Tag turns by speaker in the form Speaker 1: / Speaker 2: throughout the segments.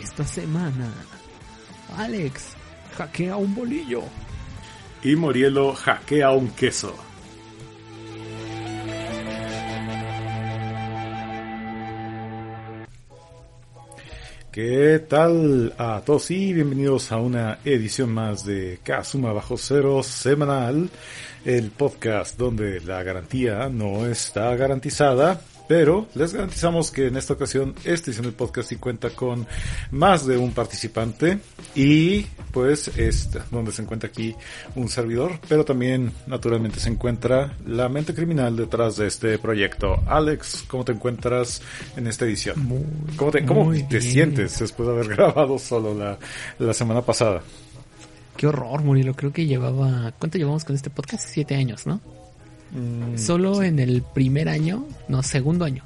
Speaker 1: Esta semana, Alex hackea un bolillo.
Speaker 2: Y Morielo hackea un queso. ¿Qué tal a todos y bienvenidos a una edición más de Kazuma Bajo Cero semanal, el podcast donde la garantía no está garantizada, pero les garantizamos que en esta ocasión esta edición del podcast sí cuenta con más de un participante y pues es donde se encuentra aquí un servidor, pero también naturalmente se encuentra la mente criminal detrás de este proyecto. Alex, ¿cómo te encuentras en esta edición?
Speaker 1: Muy,
Speaker 2: ¿Cómo te, cómo te sientes después de haber grabado solo la, la semana pasada?
Speaker 1: Qué horror, Murilo. Creo que llevaba. ¿Cuánto llevamos con este podcast? Siete años, ¿no?
Speaker 2: Mm,
Speaker 1: Solo en el primer año, no, segundo año.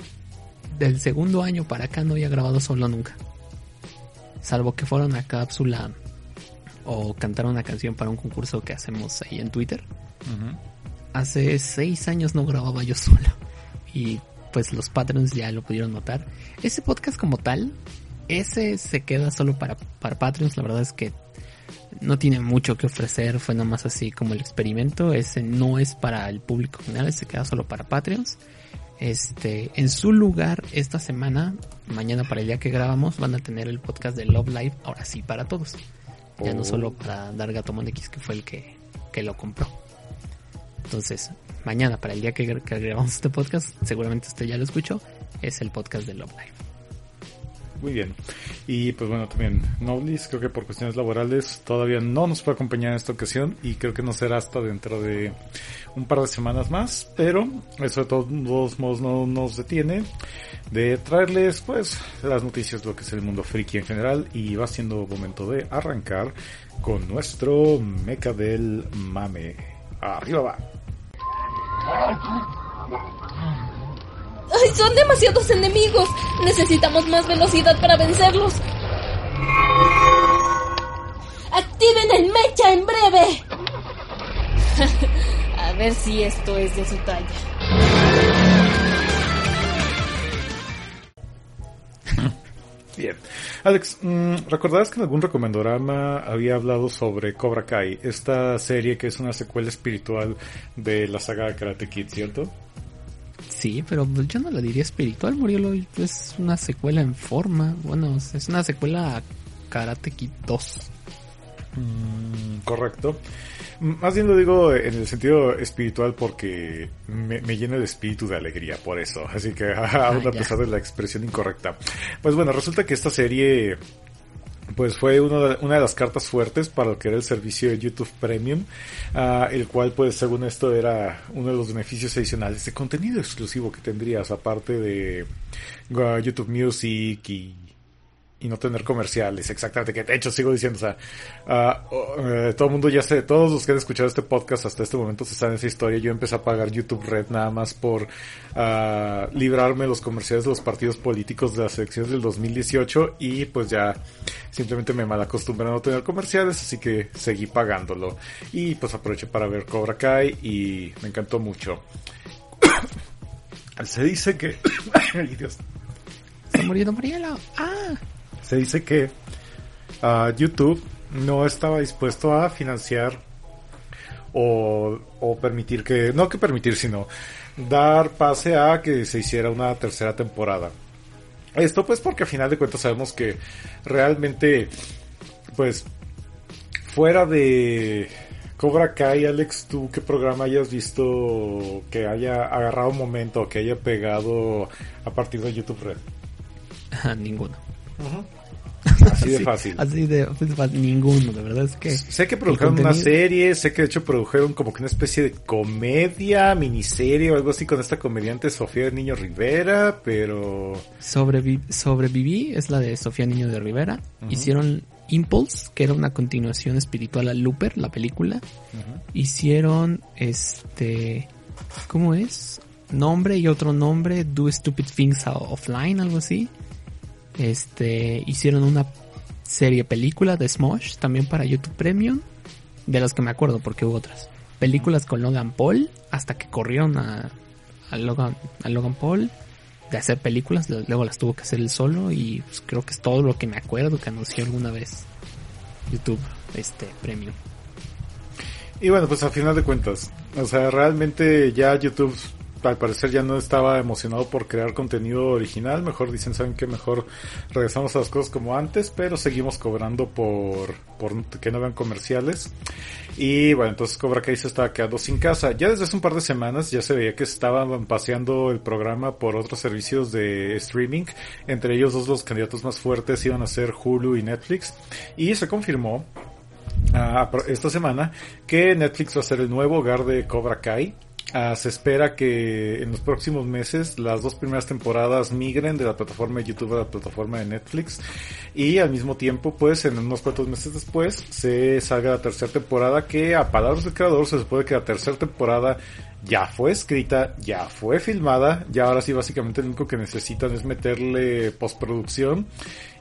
Speaker 1: Del segundo año para acá no había grabado solo nunca. Salvo que fueron a cápsula o cantaron una canción para un concurso que hacemos ahí en Twitter. Hace seis años no grababa yo solo. Y pues los patrons ya lo pudieron notar. Ese podcast como tal, ese se queda solo para, para patrons. La verdad es que no tiene mucho que ofrecer. Fue nada más así como el experimento. Ese no es para el público general. Se queda solo para patreons. Este, en su lugar, esta semana, mañana para el día que grabamos, van a tener el podcast de Love Live, ahora sí para todos. Ya no
Speaker 2: Oh.
Speaker 1: solo para dar Gatomon X, que fue el que, que lo compró. Entonces, mañana para el día que, que grabamos este podcast, seguramente usted ya lo escuchó, es el podcast de Love Live.
Speaker 2: Muy bien. Y pues bueno, también Noblis, creo que por cuestiones laborales todavía no nos puede acompañar en esta ocasión y creo que no será hasta dentro de un par de semanas más, pero eso de todos modos no nos detiene de traerles pues las noticias de lo que es el mundo friki en general y va siendo momento de arrancar con nuestro meca del mame. Arriba va.
Speaker 3: ¡Ay, son demasiados enemigos! Necesitamos más velocidad para vencerlos. ¡Activen el mecha en breve! A ver si esto es de su talla.
Speaker 2: Bien. Alex, mm, ¿recordarás que en algún recomendorama había hablado sobre Cobra Kai, esta serie que es una secuela espiritual de la saga Karate Kid, ¿cierto?
Speaker 1: Sí, pero pues, yo no lo diría espiritual, Murielo. Es una secuela en forma. Bueno, es una secuela a Karate Kid 2.
Speaker 2: Mm, correcto. Más bien lo digo en el sentido espiritual porque me, me llena de espíritu de alegría, por eso. Así que aún a
Speaker 1: ya.
Speaker 2: pesar de la expresión incorrecta. Pues bueno, resulta que esta serie pues fue uno de- una de las cartas fuertes para lo que era el servicio de YouTube Premium, ah, el cual pues según esto era uno de los beneficios adicionales de contenido exclusivo que tendrías aparte de ah, YouTube Music y y no tener comerciales, exactamente, que de hecho sigo diciendo, o sea, eh, todo el mundo ya sé, todos los que han escuchado este podcast hasta este momento se saben esa historia, yo empecé a pagar YouTube Red nada más por ah, librarme de los comerciales de los partidos políticos de las elecciones del 2018 y pues ya simplemente me malacostumbré a no tener comerciales, así que seguí pagándolo y pues aproveché para ver Cobra Kai y me encantó mucho. Se dice que... Ay, Dios.
Speaker 1: Está muriendo Murielo. ¡Ah!
Speaker 2: Se dice que ah, YouTube no estaba dispuesto a financiar o, permitir que, no que permitir, sino dar pase a que se hiciera una tercera temporada. Esto pues porque a final de cuentas sabemos que realmente pues fuera de Cobra Kai, Alex, ¿tú qué programa hayas visto que haya agarrado un momento, que haya pegado a partir de YouTube Red?
Speaker 1: Ninguno.
Speaker 2: Así de fácil.
Speaker 1: Así de fácil, ninguno, de verdad es que...
Speaker 2: Sé que produjeron una serie, sé que de hecho produjeron como que una especie de comedia, miniserie o algo así con esta comediante Sofía Niño Rivera, pero...
Speaker 1: sobreviví, es la de Sofía Niño de Rivera. Hicieron Impulse, que era una continuación espiritual a Looper, la película. Hicieron este... ¿Cómo es? Nombre y otro nombre, Do Stupid Things Offline, algo así. Este, hicieron una serie película de Smosh también para YouTube Premium, de las que me acuerdo porque hubo otras. Películas con Logan Paul, hasta que corrieron a, Logan, a Logan Paul de hacer películas, luego las tuvo que hacer él solo y pues, creo que es todo lo que me acuerdo que anunció alguna vez YouTube este Premium.
Speaker 2: Y bueno, pues al final de cuentas, o sea, realmente ya YouTube al parecer ya no estaba emocionado por crear contenido original. Mejor dicen, saben que mejor regresamos a las cosas como antes, pero seguimos cobrando por, por que no vean comerciales. Y bueno, entonces Cobra Kai se estaba quedando sin casa. Ya desde hace un par de semanas ya se veía que estaban paseando el programa por otros servicios de streaming. Entre ellos dos los candidatos más fuertes iban a ser Hulu y Netflix. Y se confirmó ah, esta semana que Netflix va a ser el nuevo hogar de Cobra Kai. Ah, se espera que en los próximos meses las dos primeras temporadas migren de la plataforma de YouTube a la plataforma de Netflix y al mismo tiempo pues en unos cuantos meses después se salga la tercera temporada que a palabras del creador se supone que la tercera temporada ya fue escrita, ya fue filmada, ya ahora sí básicamente lo único que necesitan es meterle postproducción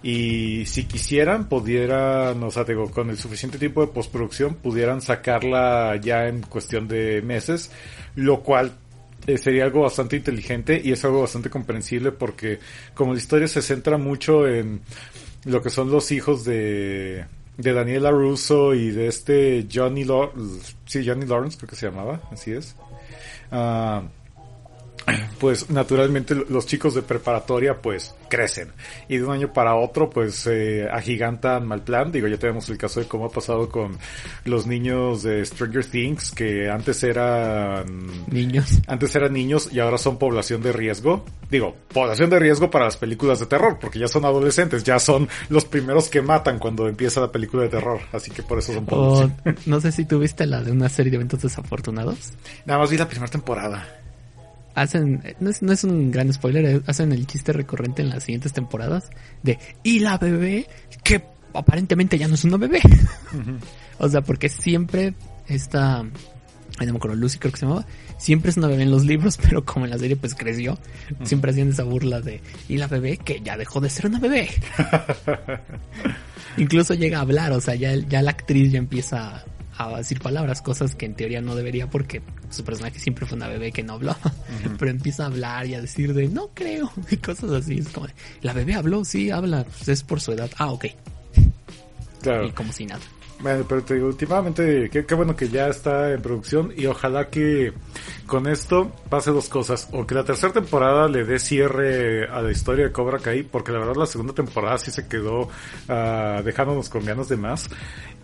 Speaker 2: y si quisieran pudieran, o sea, digo, con el suficiente tiempo de postproducción pudieran sacarla ya en cuestión de meses lo cual eh, sería algo bastante inteligente y es algo bastante comprensible porque como la historia se centra mucho en lo que son los hijos de, de Daniela Russo y de este Johnny Lawrence, sí, Johnny Lawrence creo que se llamaba, así es. Uh, pues naturalmente los chicos de preparatoria pues crecen. Y de un año para otro pues eh, agigantan mal plan. Digo ya tenemos el caso de cómo ha pasado con los niños de Stranger Things que antes eran
Speaker 1: niños.
Speaker 2: antes eran niños y ahora son población de riesgo. Digo población de riesgo para las películas de terror porque ya son adolescentes ya son los primeros que matan cuando empieza la película de terror. Así que por eso son población.
Speaker 1: no sé si tuviste la de una serie de eventos desafortunados.
Speaker 2: Nada más vi la primera temporada
Speaker 1: hacen, no es, no es un gran spoiler, eh, hacen el chiste recurrente en las siguientes temporadas de, y la bebé, que aparentemente ya no es una bebé. o sea, porque siempre esta, no me acuerdo, Lucy creo que se llamaba, siempre es una bebé en los libros, pero como en la serie pues creció, siempre hacían esa burla de, y la bebé que ya dejó de ser una bebé. Incluso llega a hablar, o sea, ya, ya la actriz ya empieza a decir palabras, cosas que en teoría no debería porque su personaje siempre fue una bebé que no habló, pero empieza a hablar y a decir de no creo y cosas así, es como la bebé habló, sí, habla, pues es por su edad, ah, ok.
Speaker 2: Claro.
Speaker 1: Y como si nada.
Speaker 2: Bueno, pero te digo, últimamente, qué, bueno que ya está en producción y ojalá que con esto pase dos cosas. O que la tercera temporada le dé cierre a la historia de Cobra Kai, porque la verdad la segunda temporada sí se quedó uh, dejándonos con ganas de más.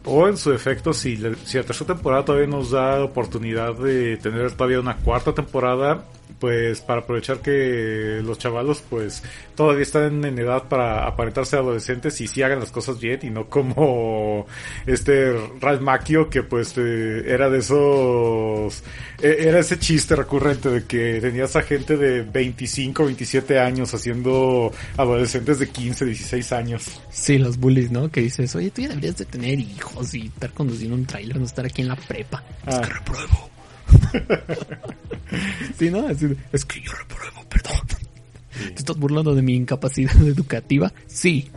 Speaker 2: O en su efecto, si, si la tercera temporada todavía nos da oportunidad de tener todavía una cuarta temporada, pues para aprovechar que los chavalos pues todavía están en edad para aparentarse adolescentes y si hagan las cosas bien y no como este Ralph Macchio que pues eh, era de esos e, era ese chiste recurrente de que tenías a gente de 25, 27 años haciendo adolescentes de 15, 16 años.
Speaker 1: Sí, los bullies, ¿no? Que dices, oye, tú ya deberías de tener hijos y estar conduciendo un trailer, no estar aquí en la prepa. Es que ah. repruebo. sí, ¿no? Es, que yo repruebo, perdón. ¿Te estás burlando de mi incapacidad educativa? Sí.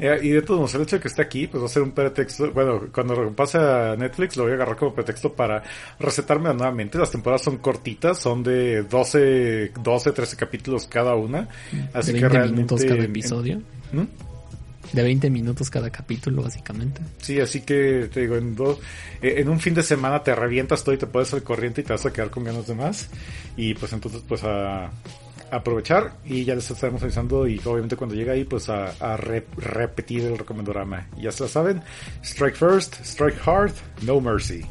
Speaker 2: Eh, y de todos modos, el hecho de que esté aquí, pues va a ser un pretexto. Bueno, cuando pase a Netflix, lo voy a agarrar como pretexto para recetarme nuevamente. Las temporadas son cortitas, son de 12, 12 13 capítulos cada una. Así que realmente.
Speaker 1: cada episodio. ¿Mm? De 20 minutos cada capítulo, básicamente.
Speaker 2: Sí, así que te digo, en, dos, eh, en un fin de semana te revientas todo y te puedes al corriente y te vas a quedar con ganas de más. Y pues entonces, pues a, aprovechar y ya les estaremos avisando y obviamente cuando llegue ahí pues a, a re- repetir el recomendorama. Ya se la saben, strike first, strike hard, no mercy.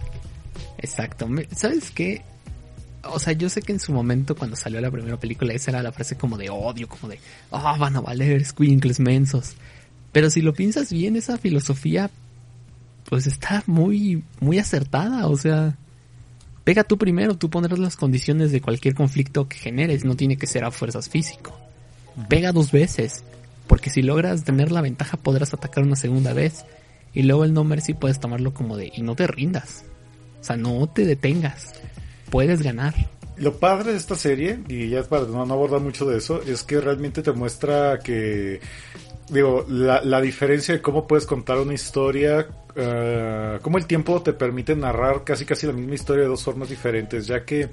Speaker 1: Exacto. ¿Sabes qué? O sea, yo sé que en su momento cuando salió la primera película esa era la frase como de odio, como de, ah, van a valer squinkles mensos. Pero si lo piensas bien, esa filosofía, pues está muy, muy acertada. O sea, pega tú primero, tú pondrás las condiciones de cualquier conflicto que generes, no tiene que ser a fuerzas físico. Pega dos veces, porque si logras tener la ventaja podrás atacar una segunda vez. Y luego el no mercy puedes tomarlo como de, y no te rindas. O sea, no te detengas. Puedes ganar.
Speaker 2: Lo padre de esta serie, y ya para no, no abordar mucho de eso, es que realmente te muestra que, digo, la, la diferencia de cómo puedes contar una historia, eh, cómo el tiempo te permite narrar casi casi la misma historia de dos formas diferentes, ya que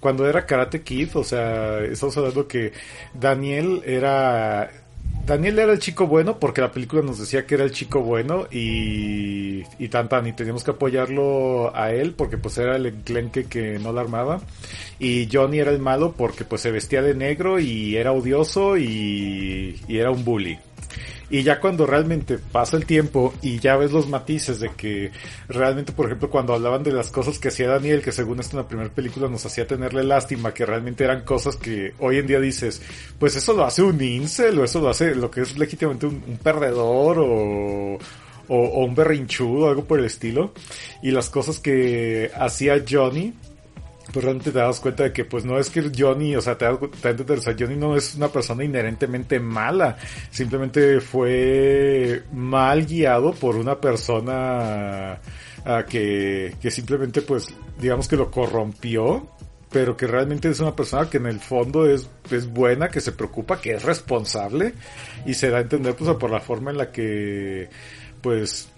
Speaker 2: cuando era Karate Kid, o sea, estamos hablando que Daniel era Daniel era el chico bueno porque la película nos decía que era el chico bueno y, y tan tan y teníamos que apoyarlo a él porque pues era el enclenque que no la armaba y Johnny era el malo porque pues se vestía de negro y era odioso y, y era un bully. Y ya cuando realmente pasa el tiempo y ya ves los matices de que realmente, por ejemplo, cuando hablaban de las cosas que hacía Daniel, que según esto en la primera película nos hacía tenerle lástima, que realmente eran cosas que hoy en día dices, pues eso lo hace un incel o eso lo hace lo que es legítimamente un, un perdedor o, o, o un berrinchudo, algo por el estilo. Y las cosas que hacía Johnny, pues realmente te das cuenta de que pues no es que Johnny, o sea, te das cuenta, o Johnny no es una persona inherentemente mala, simplemente fue mal guiado por una persona ah, que, que simplemente pues digamos que lo corrompió, pero que realmente es una persona que en el fondo es, es buena, que se preocupa, que es responsable y se da a entender pues por la forma en la que pues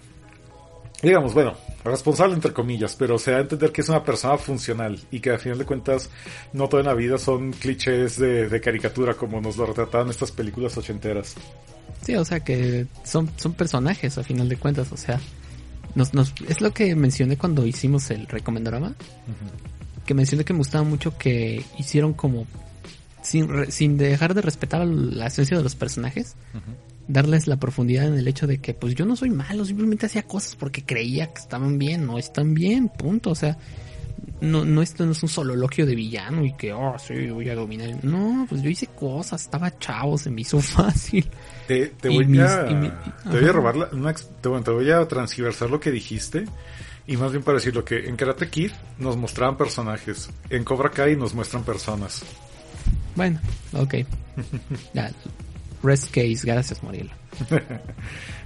Speaker 2: digamos, bueno, responsable entre comillas, pero se da a entender que es una persona funcional y que al final de cuentas no toda la vida son clichés de, de caricatura como nos lo retrataban estas películas ochenteras.
Speaker 1: Sí, o sea que son, son personajes a final de cuentas, o sea, nos, nos, es lo que mencioné cuando hicimos el recomendorama, que mencioné que me gustaba mucho que hicieron como, sin, sin dejar de respetar la esencia de los personajes, darles la profundidad en el hecho de que pues yo no soy malo, simplemente hacía cosas porque creía que estaban bien, no están bien, punto, o sea, no, no esto no es un soliloquio de villano y que, oh, sí, voy a dominar. No, pues yo hice cosas, estaba chavo, se me hizo fácil.
Speaker 2: Te, te voy
Speaker 1: mis-
Speaker 2: a,
Speaker 1: mi-
Speaker 2: te voy a robar la- una ex- te, bueno, te voy a transversar lo que dijiste y más bien para decir lo que en Karate Kid nos mostraban personajes, en Cobra Kai nos muestran personas.
Speaker 1: Bueno, ok. Ya, rest case, gracias, Muriel.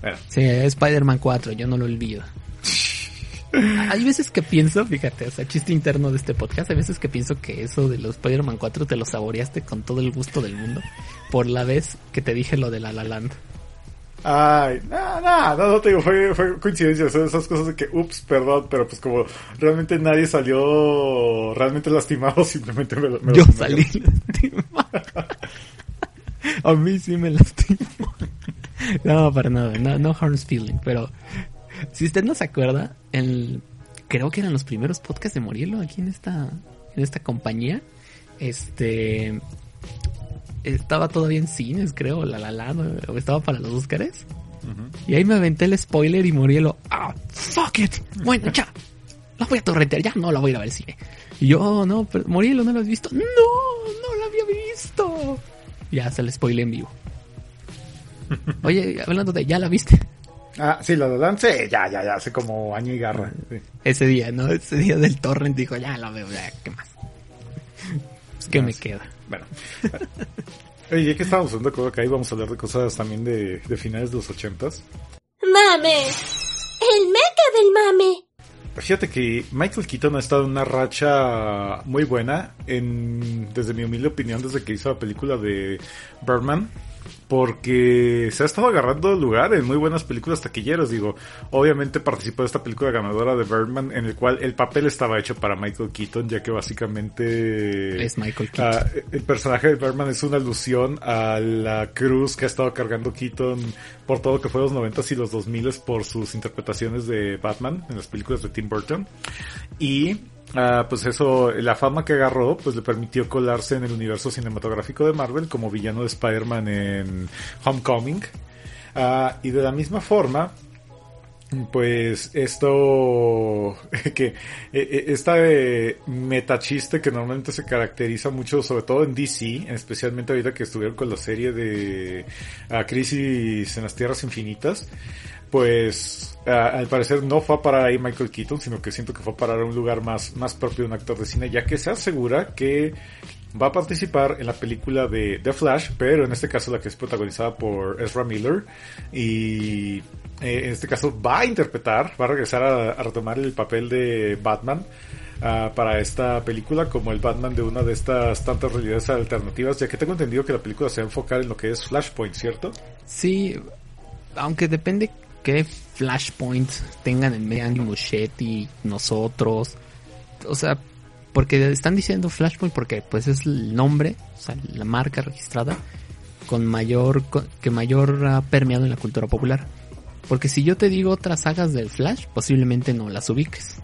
Speaker 2: Bueno,
Speaker 1: Sí, Spider-Man 4, yo no lo olvido. Hay veces que pienso, fíjate, o sea, chiste interno de este podcast, hay veces que pienso que eso de los Spider-Man 4 te lo saboreaste con todo el gusto del mundo por la vez que te dije lo de La La Land.
Speaker 2: Ay, no, no, no, no te digo, fue, fue coincidencia, son esas cosas de que, ups, perdón, pero pues como realmente nadie salió realmente lastimado, simplemente me, lo- me lo
Speaker 1: Yo
Speaker 2: tomé.
Speaker 1: salí lastimado. A mí sí me lastimó. No, para nada, no, no harm's feeling, pero si usted no se acuerda, el, creo que eran los primeros podcasts de Morielo aquí en esta, en esta compañía. Este estaba todavía en cines, creo, la la la, o estaba para los Óscares. Y ahí me aventé el spoiler y Morielo, ah, fuck it. Bueno, ya, la voy a torrentear, ya no la voy a ir a ver al cine. Y yo, "Oh, no, pero Morielo, ¿no lo has visto? No, no la había visto. Ya se le spoilé en vivo. Oye, hablando de, ¿ya la viste?
Speaker 2: Ah, sí, la de sí, ya, ya, ya, hace como año y garra. sí.
Speaker 1: Ese día, ¿no? Ese día del torrent dijo, ya la veo, ya, ¿qué más? Pues, ¿qué me
Speaker 2: sí.
Speaker 1: queda?
Speaker 2: Bueno. Oye, ya que estábamos hablando de Cobra Kai, vamos a hablar de cosas también de, de finales de los ochentas.
Speaker 3: ¡Mame! ¡El meca del mame!
Speaker 2: Fíjate que Michael Keaton ha estado en una racha muy buena, en, desde mi humilde opinión, desde que hizo la película de Birdman. Porque se ha estado agarrando lugar en muy buenas películas taquilleras. Digo, obviamente participó de esta película ganadora de Birdman, en el cual el papel estaba hecho para Michael Keaton, ya que básicamente
Speaker 1: es Michael Keaton.
Speaker 2: Uh, el personaje de Birdman es una alusión a la cruz que ha estado cargando Keaton por todo lo que fue los 90s y los 2000s por sus interpretaciones de Batman en las películas de Tim Burton. Y Ah, pues eso, la fama que agarró, pues le permitió colarse en el universo cinematográfico de Marvel como villano de Spider-Man en Homecoming. Ah, y de la misma forma, pues esto que e, e, esta eh, metachiste que normalmente se caracteriza mucho sobre todo en DC especialmente ahorita que estuvieron con la serie de Crisis en las Tierras Infinitas pues al parecer no fue a parar ahí Michael Keaton, sino que siento que fue a parar un lugar más, más propio de un actor de cine, ya que se asegura que va a participar en la película de The Flash, pero en este caso la que es protagonizada por Ezra Miller y eh, en este caso va a interpretar, va a regresar a, retomar el papel de Batman. Uh, para esta película como el Batman de una de estas tantas realidades alternativas, ya que tengo entendido que la película se va a enfocar en lo que es Flashpoint, ¿cierto?
Speaker 1: Sí, aunque depende qué flashpoints tengan en medio Andy Muschietti, nosotros. O sea, porque están diciendo flashpoint porque pues es el nombre, o sea, la marca registrada con mayor que mayor ha permeado en la cultura popular. Porque si yo te digo otras sagas del Flash, posiblemente no las ubiques.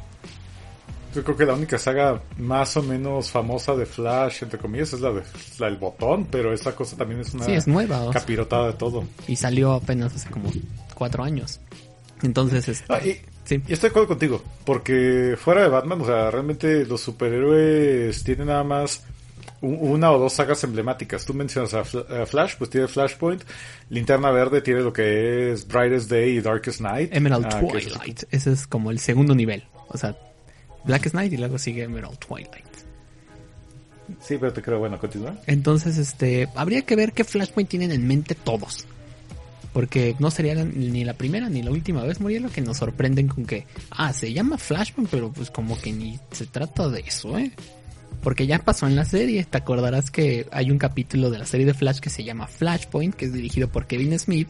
Speaker 2: Yo creo que la única saga más o menos famosa de Flash, entre comillas, es la, de, la del botón, pero esa cosa también es una
Speaker 1: sí, es nueva,
Speaker 2: capirotada de todo.
Speaker 1: Y salió apenas hace como cuatro años. Entonces, este,
Speaker 2: ah, y, sí. y estoy de acuerdo contigo, porque fuera de Batman, o sea, realmente los superhéroes tienen nada más una o dos sagas emblemáticas. Tú mencionas a, Flash, pues tiene Flashpoint. Linterna Verde tiene lo que es Brightest Day y Darkest Night.
Speaker 1: Emerald ah, Twilight. Ese es como el segundo nivel. O sea, Blackest Night y luego sigue Emerald Twilight.
Speaker 2: Sí, pero te creo, bueno, continúa.
Speaker 1: Entonces, este, habría que ver qué Flashpoint tienen en mente todos. Porque no sería ni la primera ni la última vez, Murielo, que nos sorprenden con que, ah, se llama Flashpoint, pero pues como que ni se trata de eso, ¿eh? Porque ya pasó en la serie, te acordarás que hay un capítulo de la serie de Flash que se llama Flashpoint, que es dirigido por Kevin Smith,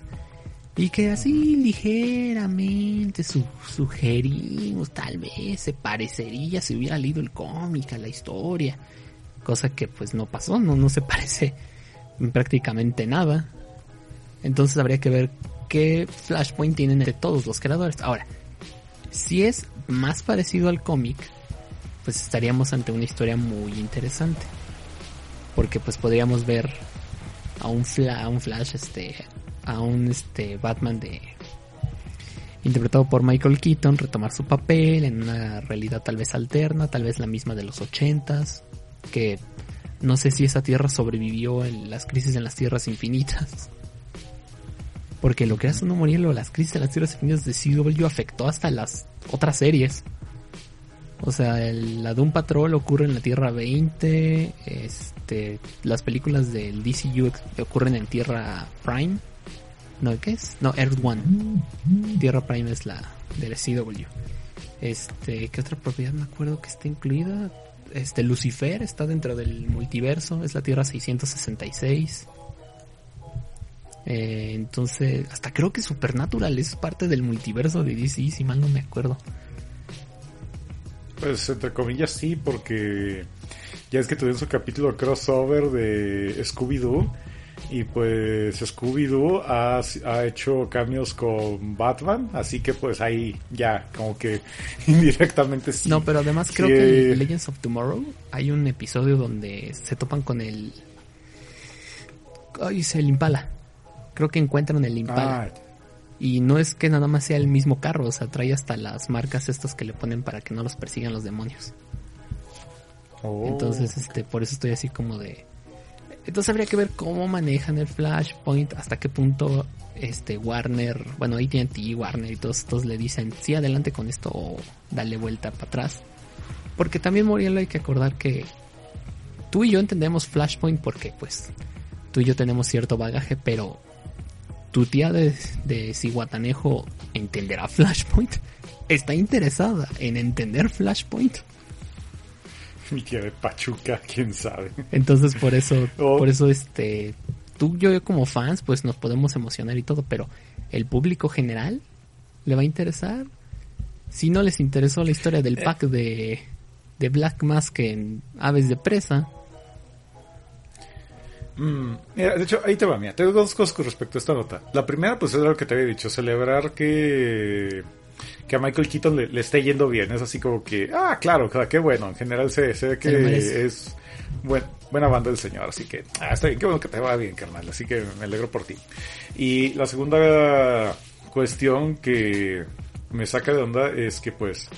Speaker 1: y que así ligeramente su sugerimos, tal vez se parecería si hubiera leído el cómic a la historia. Cosa que pues no pasó, no, no se parece prácticamente nada. Entonces habría que ver qué Flashpoint tienen de todos los creadores. Ahora, si es más parecido al cómic, pues estaríamos ante una historia muy interesante. Porque pues podríamos ver a un, a un Flash, este, a un este Batman de interpretado por Michael Keaton retomar su papel en una realidad tal vez alterna, tal vez la misma de los ochentas, que no sé si esa tierra sobrevivió en las crisis en las tierras infinitas. Porque lo que hace uno morirlo, las crisis de las tierras infinitas de CW afectó hasta las otras series. O sea, la Doom Patrol ocurre en la Tierra 20, este, las películas del DCU ocurren en Tierra Prime. No, ¿qué es? No, Earth One. Tierra Prime es la del CW. Este, ¿qué otra propiedad me acuerdo que está incluida? Este, Lucifer está dentro del multiverso, es la Tierra 666. Eh, entonces, hasta creo que Supernatural es parte del multiverso de DC, si mal no me acuerdo.
Speaker 2: Pues entre comillas sí, porque ya es que tuvieron su capítulo crossover de Scooby-Doo. Y pues Scooby-Doo ha, ha, hecho cambios con Batman, así que pues ahí ya como que indirectamente sí.
Speaker 1: No, pero además creo que en Legends of Tomorrow hay un episodio donde se topan con el... Ay, se el Impala. Creo que encuentran el Impala. Ah. Y no es que nada más sea el mismo carro, o sea, trae hasta las marcas estas que le ponen para que no los persigan los demonios. Oh. Entonces, este, por eso estoy así como de... Entonces habría que ver cómo manejan el Flashpoint, hasta qué punto este Warner, bueno, AT&T, Warner y todos estos le dicen, sí, adelante con esto o dale vuelta para atrás. Porque también, Morielo, hay que acordar que tú y yo entendemos Flashpoint porque, pues, tú y yo tenemos cierto bagaje, pero tu tía de, de Ciguatanejo entenderá Flashpoint. Está interesada en entender Flashpoint.
Speaker 2: Mi tía de Pachuca, quién sabe.
Speaker 1: Entonces por eso, oh. por eso este tú, yo, yo como fans, pues nos podemos emocionar y todo, pero el público general le va a interesar. Si no les interesó la historia del pack de, de Black Mask en Aves de Presa,
Speaker 2: Mm, mira, de hecho, ahí te va, mira, tengo dos cosas con respecto a esta nota. La primera, pues es lo que te había dicho, celebrar que que a Michael Keaton le, le esté yendo bien. Es así como que, ah, claro, qué bueno. En general se, se ve que es buen, buena banda del señor. Así que, ah, está bien, qué bueno que te va bien, carnal. Así que me alegro por ti. Y la segunda cuestión que me saca de onda es que, pues,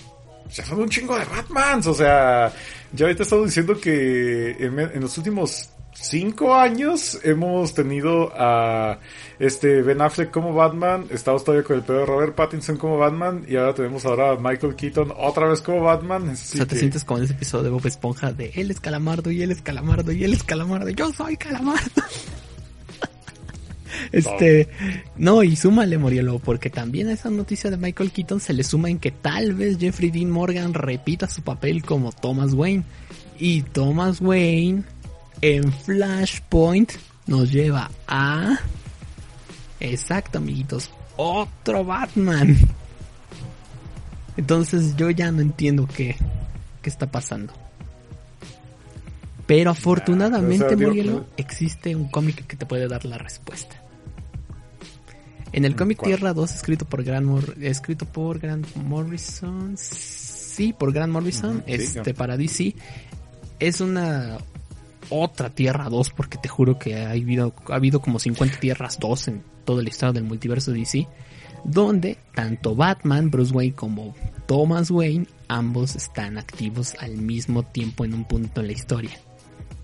Speaker 2: ya son un chingo de Batmans. O sea, ya ahorita estamos diciendo que en, en los últimos cinco años hemos tenido a este Ben Affleck como Batman, estamos todavía con el pedo de Robert Pattinson como Batman y ahora tenemos ahora a Michael Keaton otra vez como Batman.
Speaker 1: o sea, te sientes como en ese episodio de Bob Esponja de él es Calamardo y él es Calamardo y él es Calamardo, yo soy Calamardo. Este, no, y súmale, Morielo, porque también a esa noticia de Michael Keaton se le suma en que tal vez Jeffrey Dean Morgan repita su papel como Thomas Wayne. Y Thomas Wayne en Flashpoint nos lleva a... Exacto, amiguitos, otro Batman. Entonces yo ya no entiendo qué, qué está pasando. Pero afortunadamente,
Speaker 2: digo,
Speaker 1: Murielo,
Speaker 2: no-
Speaker 1: existe un cómic que te puede dar la respuesta. En el cómic. Tierra 2, escrito por Grant, Mor- escrito por Grant Morrison, sí, por Grant Morrison,
Speaker 2: Ujú, sí,
Speaker 1: este
Speaker 2: Grant.
Speaker 1: para DC, es una otra Tierra 2, porque te juro que ha habido, ha habido como 50 Tierras 2 en toda la historia del multiverso DC, donde tanto Batman, Bruce Wayne como Thomas Wayne, ambos están activos al mismo tiempo en un punto en la historia.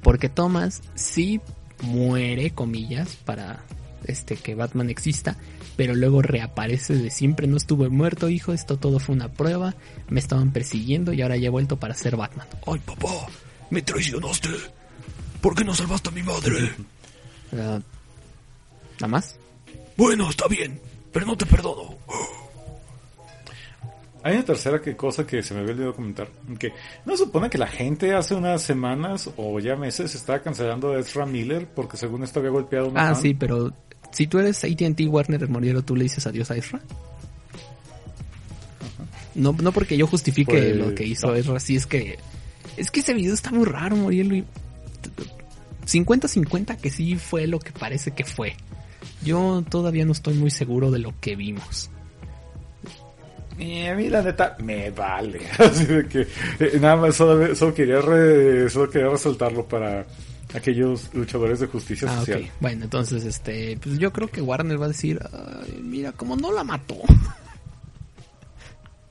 Speaker 1: Porque Thomas sí muere, comillas, para este que Batman exista, pero luego reaparece de siempre no estuve muerto, hijo, esto todo fue una prueba, me estaban persiguiendo y ahora ya he vuelto para ser Batman.
Speaker 4: Ay, papá, me traicionaste. ¿Por qué no salvaste a mi madre?
Speaker 1: ¿Nada más?
Speaker 4: Bueno, está bien, pero no te perdono.
Speaker 2: Hay una tercera que cosa que se me había olvidado comentar. Que no se supone que la gente hace unas semanas o ya meses estaba cancelando a Ezra Miller porque según esto había golpeado a una
Speaker 1: Ah,
Speaker 2: fan.
Speaker 1: sí, pero si tú eres AT&T Warner Moriero, ¿tú le dices adiós a Ezra? No, no porque yo justifique
Speaker 2: Pues,
Speaker 1: lo que hizo
Speaker 2: no.
Speaker 1: Ezra, sí es que... Es que ese video está muy raro, Morielo, y... 50-50 que sí fue lo que parece que fue. Yo todavía no estoy muy seguro de lo que vimos.
Speaker 2: Y a mí la neta me vale. Así de que eh, nada más solo, solo quería re- solo quería resaltarlo para aquellos luchadores de justicia
Speaker 1: Ah,
Speaker 2: social.
Speaker 1: Bueno, entonces, este, pues yo creo que Warner va a decir, "Ay, mira, como no la mató.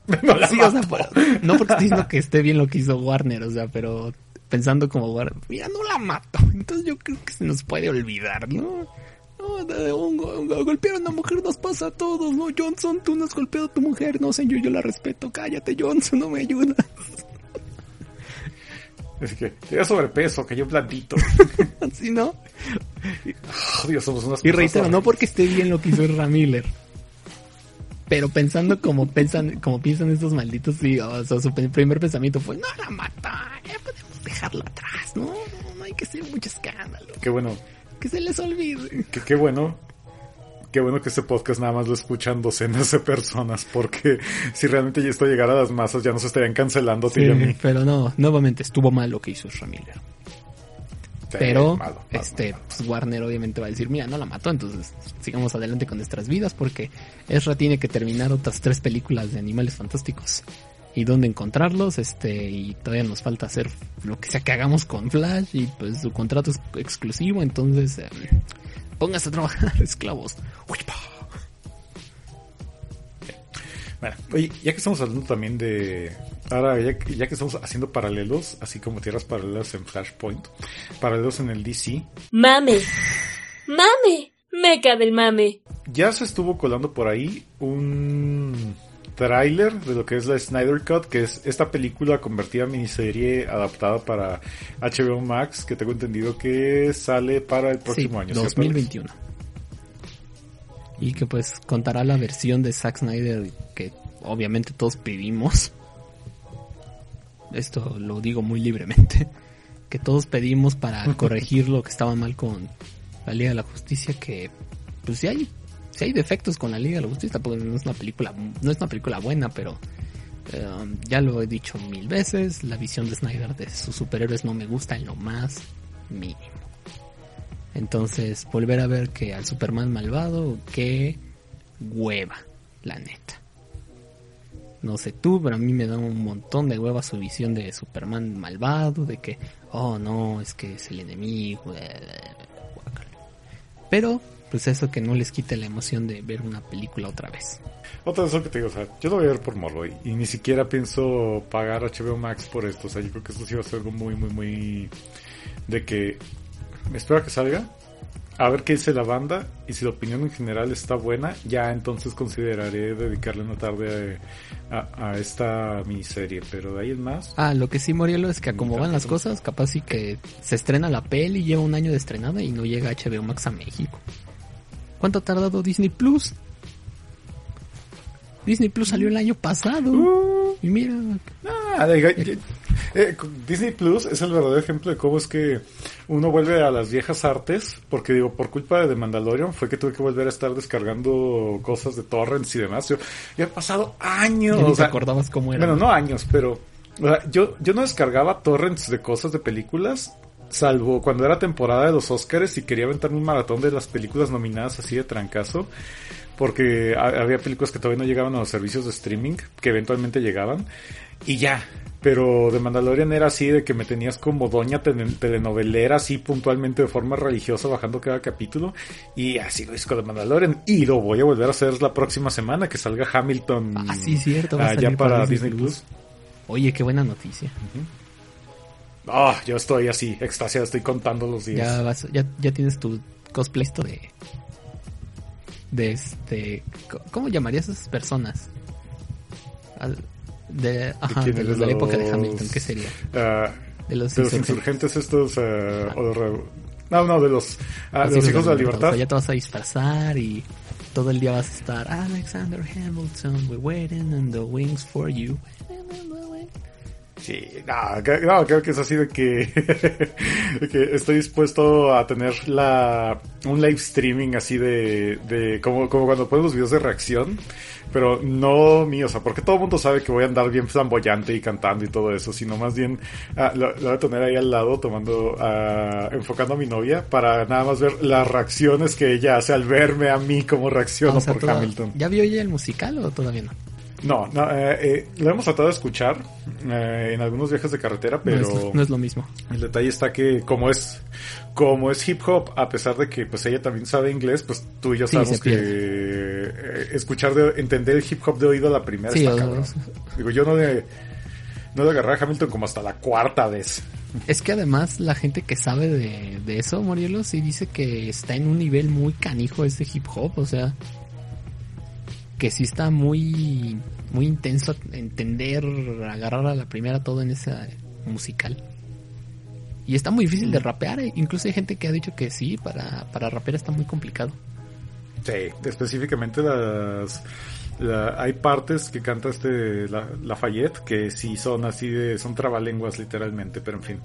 Speaker 2: No la
Speaker 1: Sí, o sea,
Speaker 2: mató.
Speaker 1: por- no porque estoy diciendo que esté bien lo que hizo Warner, o sea, pero pensando como Warner, mira, no la mató. Entonces yo creo que se nos puede olvidar, ¿no? No, de- un, un- golpear a una mujer nos pasa a todos, ¿no? Johnson, tú no has golpeado a tu mujer, no sé, yo, yo la respeto, cállate Johnson, no me ayuda.
Speaker 2: Así que tenía sobrepeso, cayó blandito.
Speaker 1: Así, ¿no?
Speaker 2: Oh, Dios, somos unas
Speaker 1: Y reitero, no porque esté bien lo que hizo Ezra Miller. Pero pensando como piensan, como piensan estos malditos, sí, o sea, su primer pensamiento fue, no la mata, ya podemos dejarla atrás, no, no, no hay que hacer mucho escándalo,
Speaker 2: Qué bueno,
Speaker 1: que se les olvide.
Speaker 2: qué, qué bueno. Qué bueno que este podcast nada más lo escuchan docenas de personas, porque si realmente esto llegara a las masas ya nos estarían cancelando a ti y a mí.
Speaker 1: pero no, nuevamente estuvo mal lo que hizo Miller.
Speaker 2: Sí,
Speaker 1: Pero,
Speaker 2: malo, malo,
Speaker 1: este,
Speaker 2: malo.
Speaker 1: pues Warner obviamente va a decir, mira, no la mató, entonces sigamos adelante con nuestras vidas porque Ezra tiene que terminar otras tres películas de animales fantásticos. Y dónde encontrarlos, este, y todavía nos falta hacer lo que sea que hagamos con Flash, y pues su contrato es exclusivo, entonces, eh, póngase a trabajar, esclavos. Uy, pa.
Speaker 2: Bueno, oye, ya que estamos hablando también de... Ahora, ya, que- ya que estamos haciendo paralelos, así como tierras paralelas en Flashpoint, paralelos en el DC,
Speaker 3: Mame. Mame. Meca del mame.
Speaker 2: ya se estuvo colando por ahí un tráiler de lo que es la Snyder Cut, que es esta película convertida en miniserie adaptada para HBO Max, que tengo entendido que sale para el
Speaker 1: Sí,
Speaker 2: próximo año. ¿cierto, Alex?
Speaker 1: 2021. Y que pues contará la versión de Zack Snyder que obviamente todos pedimos. Esto lo digo muy libremente. Que todos pedimos para corregir lo que estaba mal con la Liga de la Justicia que pues sí hay sí hay defectos con la Liga de la Justicia, porque no es una película no es una película buena, pero eh, ya lo he dicho mil veces, la visión de Snyder de sus superhéroes no me gusta en lo más mínimo. Entonces, volver a ver que al Superman malvado, qué hueva, la neta. No sé tú, pero a mí me da un montón de hueva su visión de Superman malvado, de que, oh no, es que es el enemigo. Pero, pues eso que no les quite la emoción de ver una película otra vez.
Speaker 2: Otra vez lo que te digo, o sea, yo lo voy a ver por morbo y, y ni siquiera pienso pagar HBO Max por esto. O sea, yo creo que esto sí va a ser algo muy, muy, muy... De que espero a que salga, a ver qué dice la banda y si la opinión en general está buena, ya entonces consideraré dedicarle una tarde a, a- a esta miniserie. Pero de ahí en más,
Speaker 1: Ah, lo que sí, Morielo, es que como van las cosas, capaz sí que se estrena la peli, lleva un año de estrenada y no llega HBO Max a México. ¿Cuánto ha tardado Disney Plus? Disney Plus salió el año pasado. Y mira,
Speaker 2: Ah, diga, eh, eh, Disney Plus es el verdadero ejemplo de cómo es que uno vuelve a las viejas artes, porque digo, por culpa de The Mandalorian fue que tuve que volver a estar descargando cosas de torrents y demás. Yo, ya han pasado años.
Speaker 1: ya ni
Speaker 2: o
Speaker 1: te
Speaker 2: sea,
Speaker 1: acordabas cómo era.
Speaker 2: bueno, no años, pero o sea, yo, yo no descargaba torrents de cosas de películas, salvo cuando era temporada de los Oscars y quería aventarme un maratón de las películas nominadas así de trancazo. Porque ha- había películas que todavía no llegaban a los servicios de streaming, que eventualmente llegaban, y ya. Pero de Mandalorian era así, de que me tenías como doña tele- telenovelera, así puntualmente de forma religiosa, bajando cada capítulo. Y así lo hice con de Mandalorian. Y lo voy a volver a hacer la próxima semana, que salga Hamilton.
Speaker 1: Ah, sí, cierto, va a salir
Speaker 2: ya para
Speaker 1: para
Speaker 2: Disney Plus.
Speaker 1: Oye, qué buena noticia.
Speaker 2: Ah, yo estoy así, extasiado, estoy contando los días.
Speaker 1: Ya vas, ya, ya tienes tu cosplay esto de de este ¿cómo llamarías a esas personas? Al- de ajá, de,
Speaker 2: quiénes?
Speaker 1: los
Speaker 2: De
Speaker 1: de la época de
Speaker 2: los-
Speaker 1: Hamilton, ¿qué sería?
Speaker 2: Ah,
Speaker 1: De los,
Speaker 2: de los
Speaker 1: insurgentes.
Speaker 2: estos, ah, o de no, no, de los, ah, de los hijos de la libertad.
Speaker 1: O sea, ya te vas a disfrazar y todo el día vas a estar Alexander Hamilton, we're waiting in the wings for you.
Speaker 2: Sí, no, creo que es así de que, que estoy dispuesto a tener la un live streaming así de, de como, como cuando ponen los videos de reacción, pero no mío, o sea, porque todo el mundo sabe que voy a andar bien flamboyante y cantando y todo eso, sino más bien ah, lo, lo voy a tener ahí al lado tomando, ah, enfocando a mi novia para nada más ver las reacciones que ella hace al verme a mí como reacciono
Speaker 1: O sea,
Speaker 2: por
Speaker 1: toda-
Speaker 2: Hamilton.
Speaker 1: ¿Ya vio ella el musical o todavía no?
Speaker 2: No, no, eh, eh, lo hemos tratado de escuchar eh, en algunos viajes de carretera, pero
Speaker 1: No, es, no es lo mismo.
Speaker 2: el detalle está que como es como es hip hop, a pesar de que pues ella también sabe inglés, pues tú y yo sabemos que eh, escuchar de entender el hip hop de oído a la primera
Speaker 1: Sí,
Speaker 2: está cabrón. Digo, yo no le no le agarré a Hamilton como hasta la cuarta vez.
Speaker 1: Es que además la gente que sabe de, de eso, Morielo, sí dice que está en un nivel muy canijo este hip hop, o sea, que sí está muy, muy intenso entender, agarrar a la primera todo en esa musical. Y está muy difícil de rapear, eh, incluso hay gente que ha dicho que sí, para, para rapear está muy complicado.
Speaker 2: Sí, específicamente las la- hay partes que canta este la, Lafayette que sí son así de son trabalenguas literalmente, pero en fin.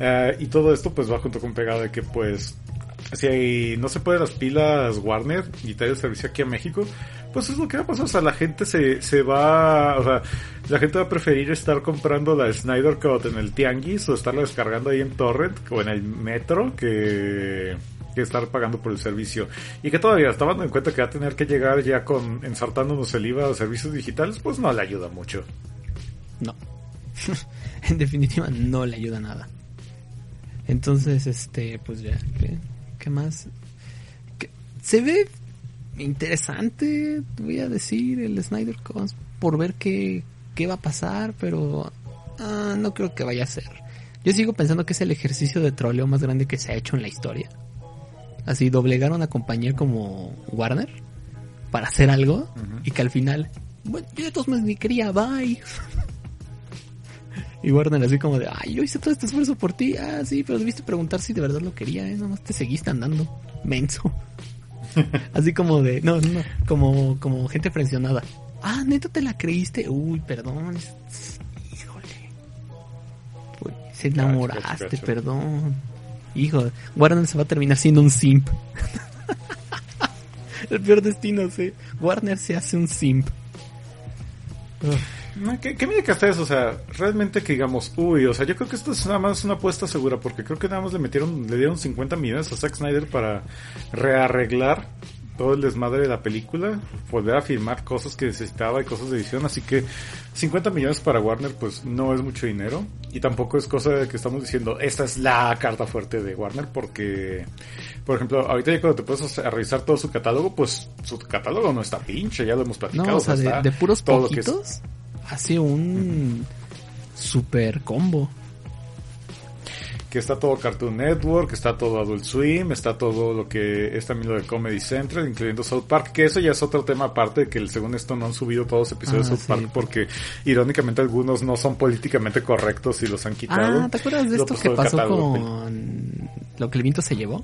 Speaker 2: Eh, y todo esto pues va junto con pegado de que pues si no se puede las pilas Warner y trae el servicio aquí a México, pues es lo que va a pasar. O sea, la gente se, se va, o sea, la gente va a preferir estar comprando la Snyder Cut en el Tianguis o estarla descargando ahí en Torrent o en el metro que, que estar pagando por el servicio. Y que todavía, tomando en cuenta que va a tener que llegar ya con ensartándonos el IVA a servicios digitales, pues no le ayuda mucho.
Speaker 1: No. en definitiva no le ayuda nada. Entonces, este, pues ya, ¿qué, qué más? Se ve interesante, voy a decir, el Snyder Cut por ver qué, qué va a pasar, pero ah, no creo que vaya a ser. Yo sigo pensando que es el ejercicio de troleo más grande que se ha hecho en la historia. Así doblegaron a compañía como Warner para hacer algo y que al final, bueno, yo de todos modos ni quería, bye. Y Warner así como de, ay, yo hice todo este esfuerzo por ti. Ah, sí, pero debiste preguntar si de verdad lo quería, ¿eh? Nomás te seguiste andando, menso. así como de, no, no, no, como, como gente presionada. Ah, neto te la creíste. Uy, perdón. Híjole. Pues, se enamoraste,
Speaker 2: gacho, gacho.
Speaker 1: perdón. Hijo, Warner se va a terminar siendo un simp. El peor destino, sí. Warner se hace un simp.
Speaker 2: No, ¿Qué, qué me hasta eso? O sea, realmente que digamos, uy, o sea, yo creo que esto es nada más una apuesta segura, porque creo que nada más le metieron, le dieron 50 millones a Zack Snyder para rearreglar todo el desmadre de la película, volver a filmar cosas que necesitaba y cosas de edición, así que 50 millones para Warner pues no es mucho dinero y tampoco es cosa de que estamos diciendo esta es la carta fuerte de Warner porque por ejemplo ahorita ya cuando te puedes a revisar todo su catálogo pues su catálogo no está pinche ya lo hemos platicado
Speaker 1: No, o sea,
Speaker 2: está
Speaker 1: de, de puros
Speaker 2: todo lo que es-
Speaker 1: poquitos, hace un super combo.
Speaker 2: que está todo Cartoon Network, está todo Adult Swim, está todo lo que es también lo de Comedy Central, incluyendo South Park, que eso ya es otro tema aparte, que según esto no han subido todos los episodios
Speaker 1: Ah,
Speaker 2: de South
Speaker 1: sí.
Speaker 2: Park porque irónicamente algunos no son políticamente correctos y los han quitado.
Speaker 1: Ah, ¿te acuerdas de esto que pasó con lo que el viento se llevó?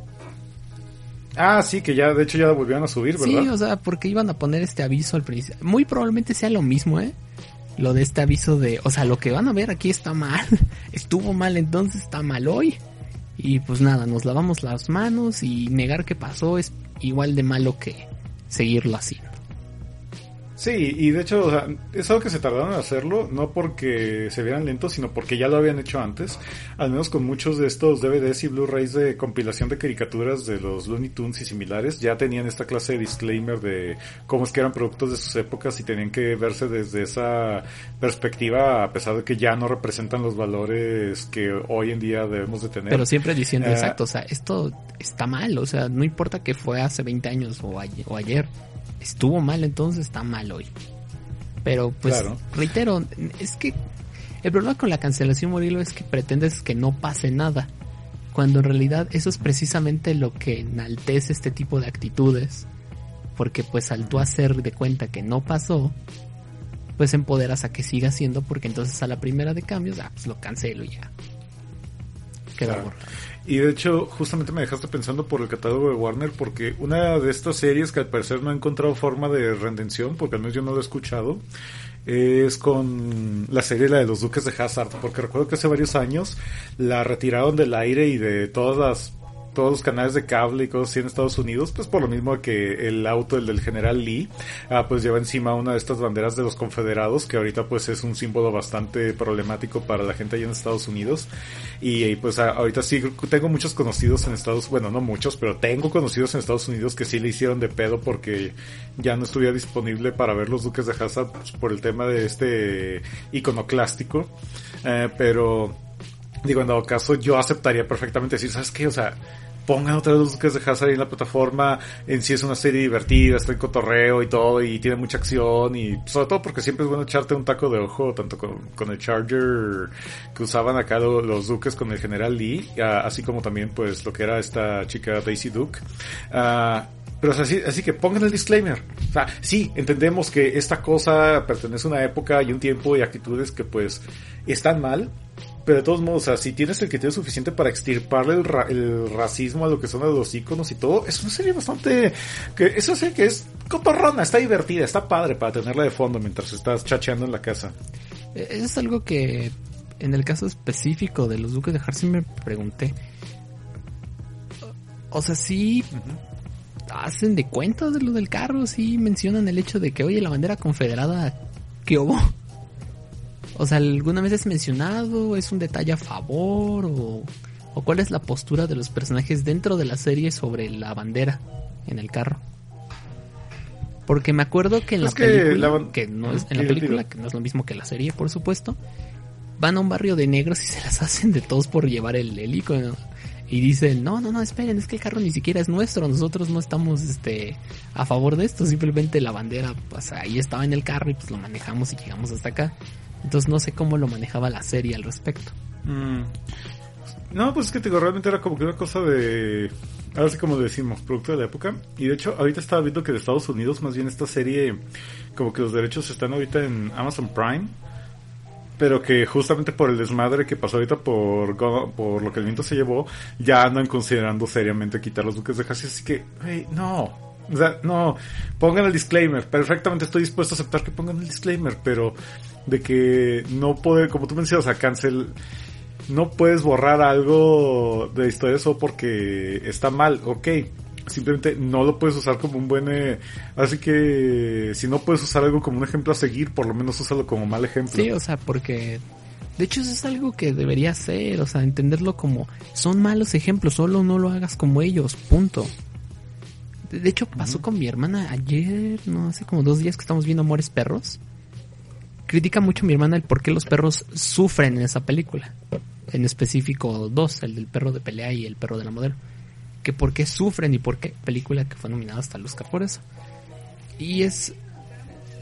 Speaker 2: Ah, sí, que ya de hecho ya lo volvieron a subir, ¿verdad?
Speaker 1: Sí, o sea, porque iban a poner este aviso al principio. Muy probablemente sea lo mismo, ¿eh? Lo de este aviso de, o sea, lo que van a ver aquí está mal. Estuvo mal, entonces está mal hoy. Y pues nada, nos lavamos las manos y negar que pasó es igual de malo que seguirlo haciendo.
Speaker 2: Sí, y de hecho, o sea, es algo que se tardaron en hacerlo, no porque se vieran lentos, sino porque ya lo habían hecho antes. Al menos con muchos de estos DVDs y Blu-rays de compilación de caricaturas de los Looney Tunes y similares, ya tenían esta clase de disclaimer de cómo es que eran productos de sus épocas y tenían que verse desde esa perspectiva, a pesar de que ya no representan los valores que hoy en día debemos de tener.
Speaker 1: Pero siempre diciendo,
Speaker 2: Eh,
Speaker 1: exacto, o sea, esto está mal, o sea, no importa que fue hace 20 años o, ayer, o ayer, estuvo mal, entonces está mal hoy. Pero pues,
Speaker 2: Claro.
Speaker 1: reitero, es que el problema con la cancelación, Murilo, es que pretendes que no pase nada, cuando en realidad eso es precisamente lo que enaltece este tipo de actitudes, porque pues al tú hacer de cuenta que no pasó, pues empoderas a que siga siendo, porque entonces a la primera de cambios, ah, pues lo cancelo y ya. Queda
Speaker 2: Claro.
Speaker 1: borrado.
Speaker 2: Y de hecho, justamente me dejaste pensando por el catálogo de Warner, porque una de estas series que al parecer no ha encontrado forma de redención, porque al menos yo no lo he escuchado, es con la serie la de los Duques de Hazard, porque recuerdo que hace varios años la retiraron del aire y de todas las todos los canales de cable y cosas así en Estados Unidos, pues por lo mismo que el auto, el del general Lee, ah, pues lleva encima una de estas banderas de los confederados, que ahorita pues es un símbolo bastante problemático para la gente allá en Estados Unidos. Y, pues a- ahorita sí tengo muchos conocidos en Estados, bueno, no muchos, pero tengo conocidos en Estados Unidos que sí le hicieron de pedo porque ya no estuviera disponible para ver los Duques de Hazard pues, por el tema de este iconoclástico. Eh, pero digo, en dado caso, yo aceptaría perfectamente decir, ¿sabes qué? O sea, pongan otra vez los Duques de Hazard ahí en la plataforma. En sí es una serie divertida, está en cotorreo y todo, y tiene mucha acción, y sobre todo porque siempre es bueno echarte un taco de ojo, tanto con, con el Charger que usaban acá lo- los Duques con el General Lee, ah, así como también pues lo que era esta chica Daisy Duke. Ah, pero así, así que pongan el disclaimer. O sea, sí, entendemos que esta cosa pertenece a una época y un tiempo y actitudes que pues están mal. Pero de todos modos, o sea, si tienes el criterio suficiente para extirparle el, ra- el racismo a lo que son los iconos y todo, es una serie bastante... que Es una serie que es cotorrona, está divertida, está padre para tenerla de fondo mientras estás chacheando en la casa.
Speaker 1: Eso es algo que en el caso específico de los Duques de Harsi me pregunté. O sea, sí hacen de cuenta de lo del carro, sí mencionan el hecho de que, oye, la bandera confederada, ¿qué hubo? O sea, ¿alguna vez es mencionado? ¿Es un detalle a favor? ¿O, o cuál es la postura de los personajes dentro de la serie sobre la bandera en el carro? Porque me acuerdo que en
Speaker 2: Es
Speaker 1: la
Speaker 2: que
Speaker 1: película,
Speaker 2: la
Speaker 1: que no es, en la película, que no es lo mismo que la serie, por supuesto, van a un barrio de negros y se las hacen de todos por llevar el, el icono. Y dicen, no, no, no, esperen, es que el carro ni siquiera es nuestro, nosotros no estamos este a favor de esto, simplemente la bandera, pues ahí estaba en el carro y pues lo manejamos y llegamos hasta acá. Entonces no sé cómo lo manejaba la serie al respecto.
Speaker 2: Mm. No, pues es que te digo, realmente era como que una cosa de. Ahora sí como decimos, producto de la época. Y de hecho, ahorita estaba viendo que de Estados Unidos, más bien esta serie, como que los derechos están ahorita en Amazon Prime. Pero que justamente por el desmadre que pasó ahorita por, por lo que el viento se llevó, ya andan considerando seriamente quitar los buques de Hassi. Así que, hey, no. O sea, no. Pongan el disclaimer. Perfectamente estoy dispuesto a aceptar que pongan el disclaimer, pero de que no poder, como tú mencionas, a cancel no puedes borrar algo de historia solo porque está mal, ok. Simplemente no lo puedes usar como un buen... eh, así que si no puedes usar algo como un ejemplo a seguir, por lo menos úsalo como mal ejemplo.
Speaker 1: Sí, o sea, porque de hecho eso es algo que debería ser, o sea, entenderlo como son malos ejemplos, solo no lo hagas como ellos, punto. De, hecho pasó con mi hermana ayer, no hace como dos días que estamos viendo Amores Perros. Critica mucho mi hermana el por qué los perros sufren en esa película. En específico dos, el del perro de pelea y el perro de la modelo. Que por qué sufren y por qué película que fue nominada hasta el Oscar por eso. Y es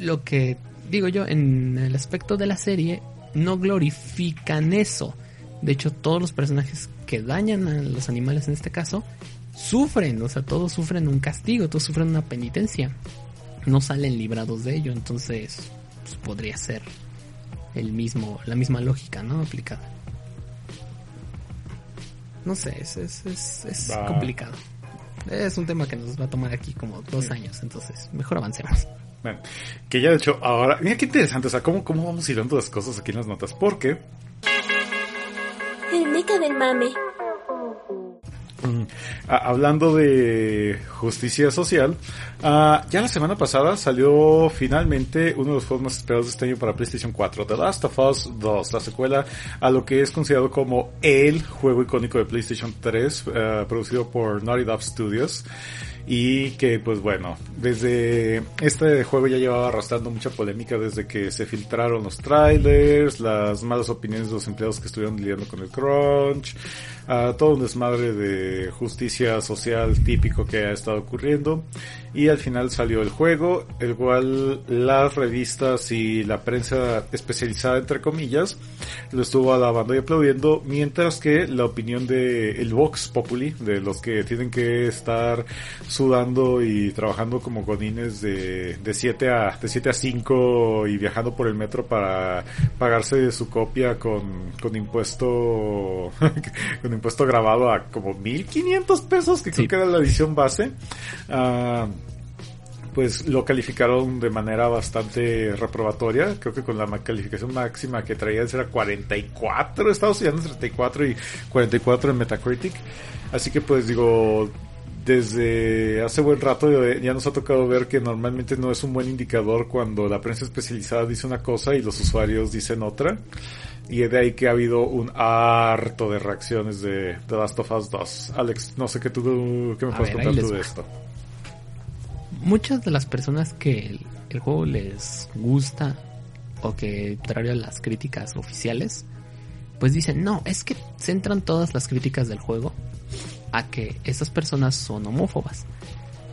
Speaker 1: lo que digo yo, en el aspecto de la serie, no glorifican eso. De hecho, todos los personajes que dañan a los animales en este caso, sufren, o sea, todos sufren un castigo, todos sufren una penitencia. No salen librados de ello, entonces pues, podría ser el mismo, la misma lógica, ¿no? Aplicada. No sé, es, es, es, es complicado. Es un tema que nos va a tomar aquí como dos años, entonces mejor avancemos.
Speaker 2: Bueno, que ya de hecho ahora, mira qué interesante, o sea, cómo, cómo vamos hilando las cosas aquí en las notas, porque
Speaker 3: El meca del mame.
Speaker 2: Hablando de justicia social, ah, ya la semana pasada salió finalmente uno de los juegos más esperados de este año para PlayStation 4, The Last of Us 2, la secuela a lo que es considerado como el juego icónico de PlayStation 3, ah, producido por Naughty Dog Studios. Y que pues bueno, desde este juego ya llevaba arrastrando mucha polémica desde que se filtraron los trailers, las malas opiniones de los empleados que estuvieron lidiando con el crunch, a todo un desmadre de justicia social típico que ha estado ocurriendo. Y al final salió el juego, el cual las revistas y la prensa especializada entre comillas lo estuvo alabando y aplaudiendo, mientras que la opinión de el Vox Populi, de los que tienen que estar sudando y trabajando como godines de, de 7 a, de 7 a 5 y viajando por el metro para pagarse su copia con, con impuesto, con impuesto grabado a como 1500 pesos, que
Speaker 1: Sí.
Speaker 2: creo que era la edición base. Ah, pues lo calificaron de manera bastante reprobatoria. Creo que con la calificación máxima que traía era 44, Estados Unidos 34 y 44 en Metacritic. Así que pues digo, desde hace buen rato eh, ya nos ha tocado ver que normalmente no es un buen indicador cuando la prensa especializada dice una cosa y los usuarios dicen otra. Y es de ahí que ha habido un harto de reacciones de The Last of Us 2. Alex, no sé qué tú, qué me
Speaker 1: A
Speaker 2: puedes
Speaker 1: ver,
Speaker 2: contar tú de esto.
Speaker 1: muchas de las personas que el, el juego les gusta o que trae las críticas oficiales, pues dicen, no, es que centran todas las críticas del juego a que esas personas son homófobas,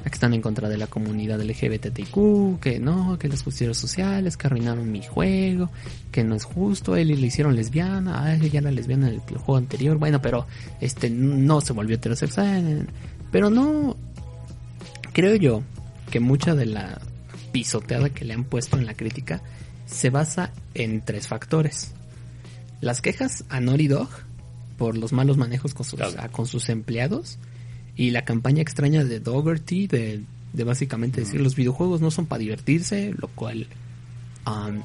Speaker 1: que están en contra de la comunidad LGBTIQ, que no, que las justicias sociales, que arruinaron mi juego, que no es justo, él le hicieron lesbiana, a ella era lesbiana en el, juego anterior, bueno, pero este no se volvió heterosexual, pero no, creo yo que mucha de la pisoteada que le han puesto en la crítica se basa en tres factores. Las quejas a Naughty Dog por los malos manejos con sus,
Speaker 2: Claro.
Speaker 1: a- con sus empleados y la campaña extraña de Dougherty de, de básicamente decir los videojuegos no son para divertirse, lo cual, um,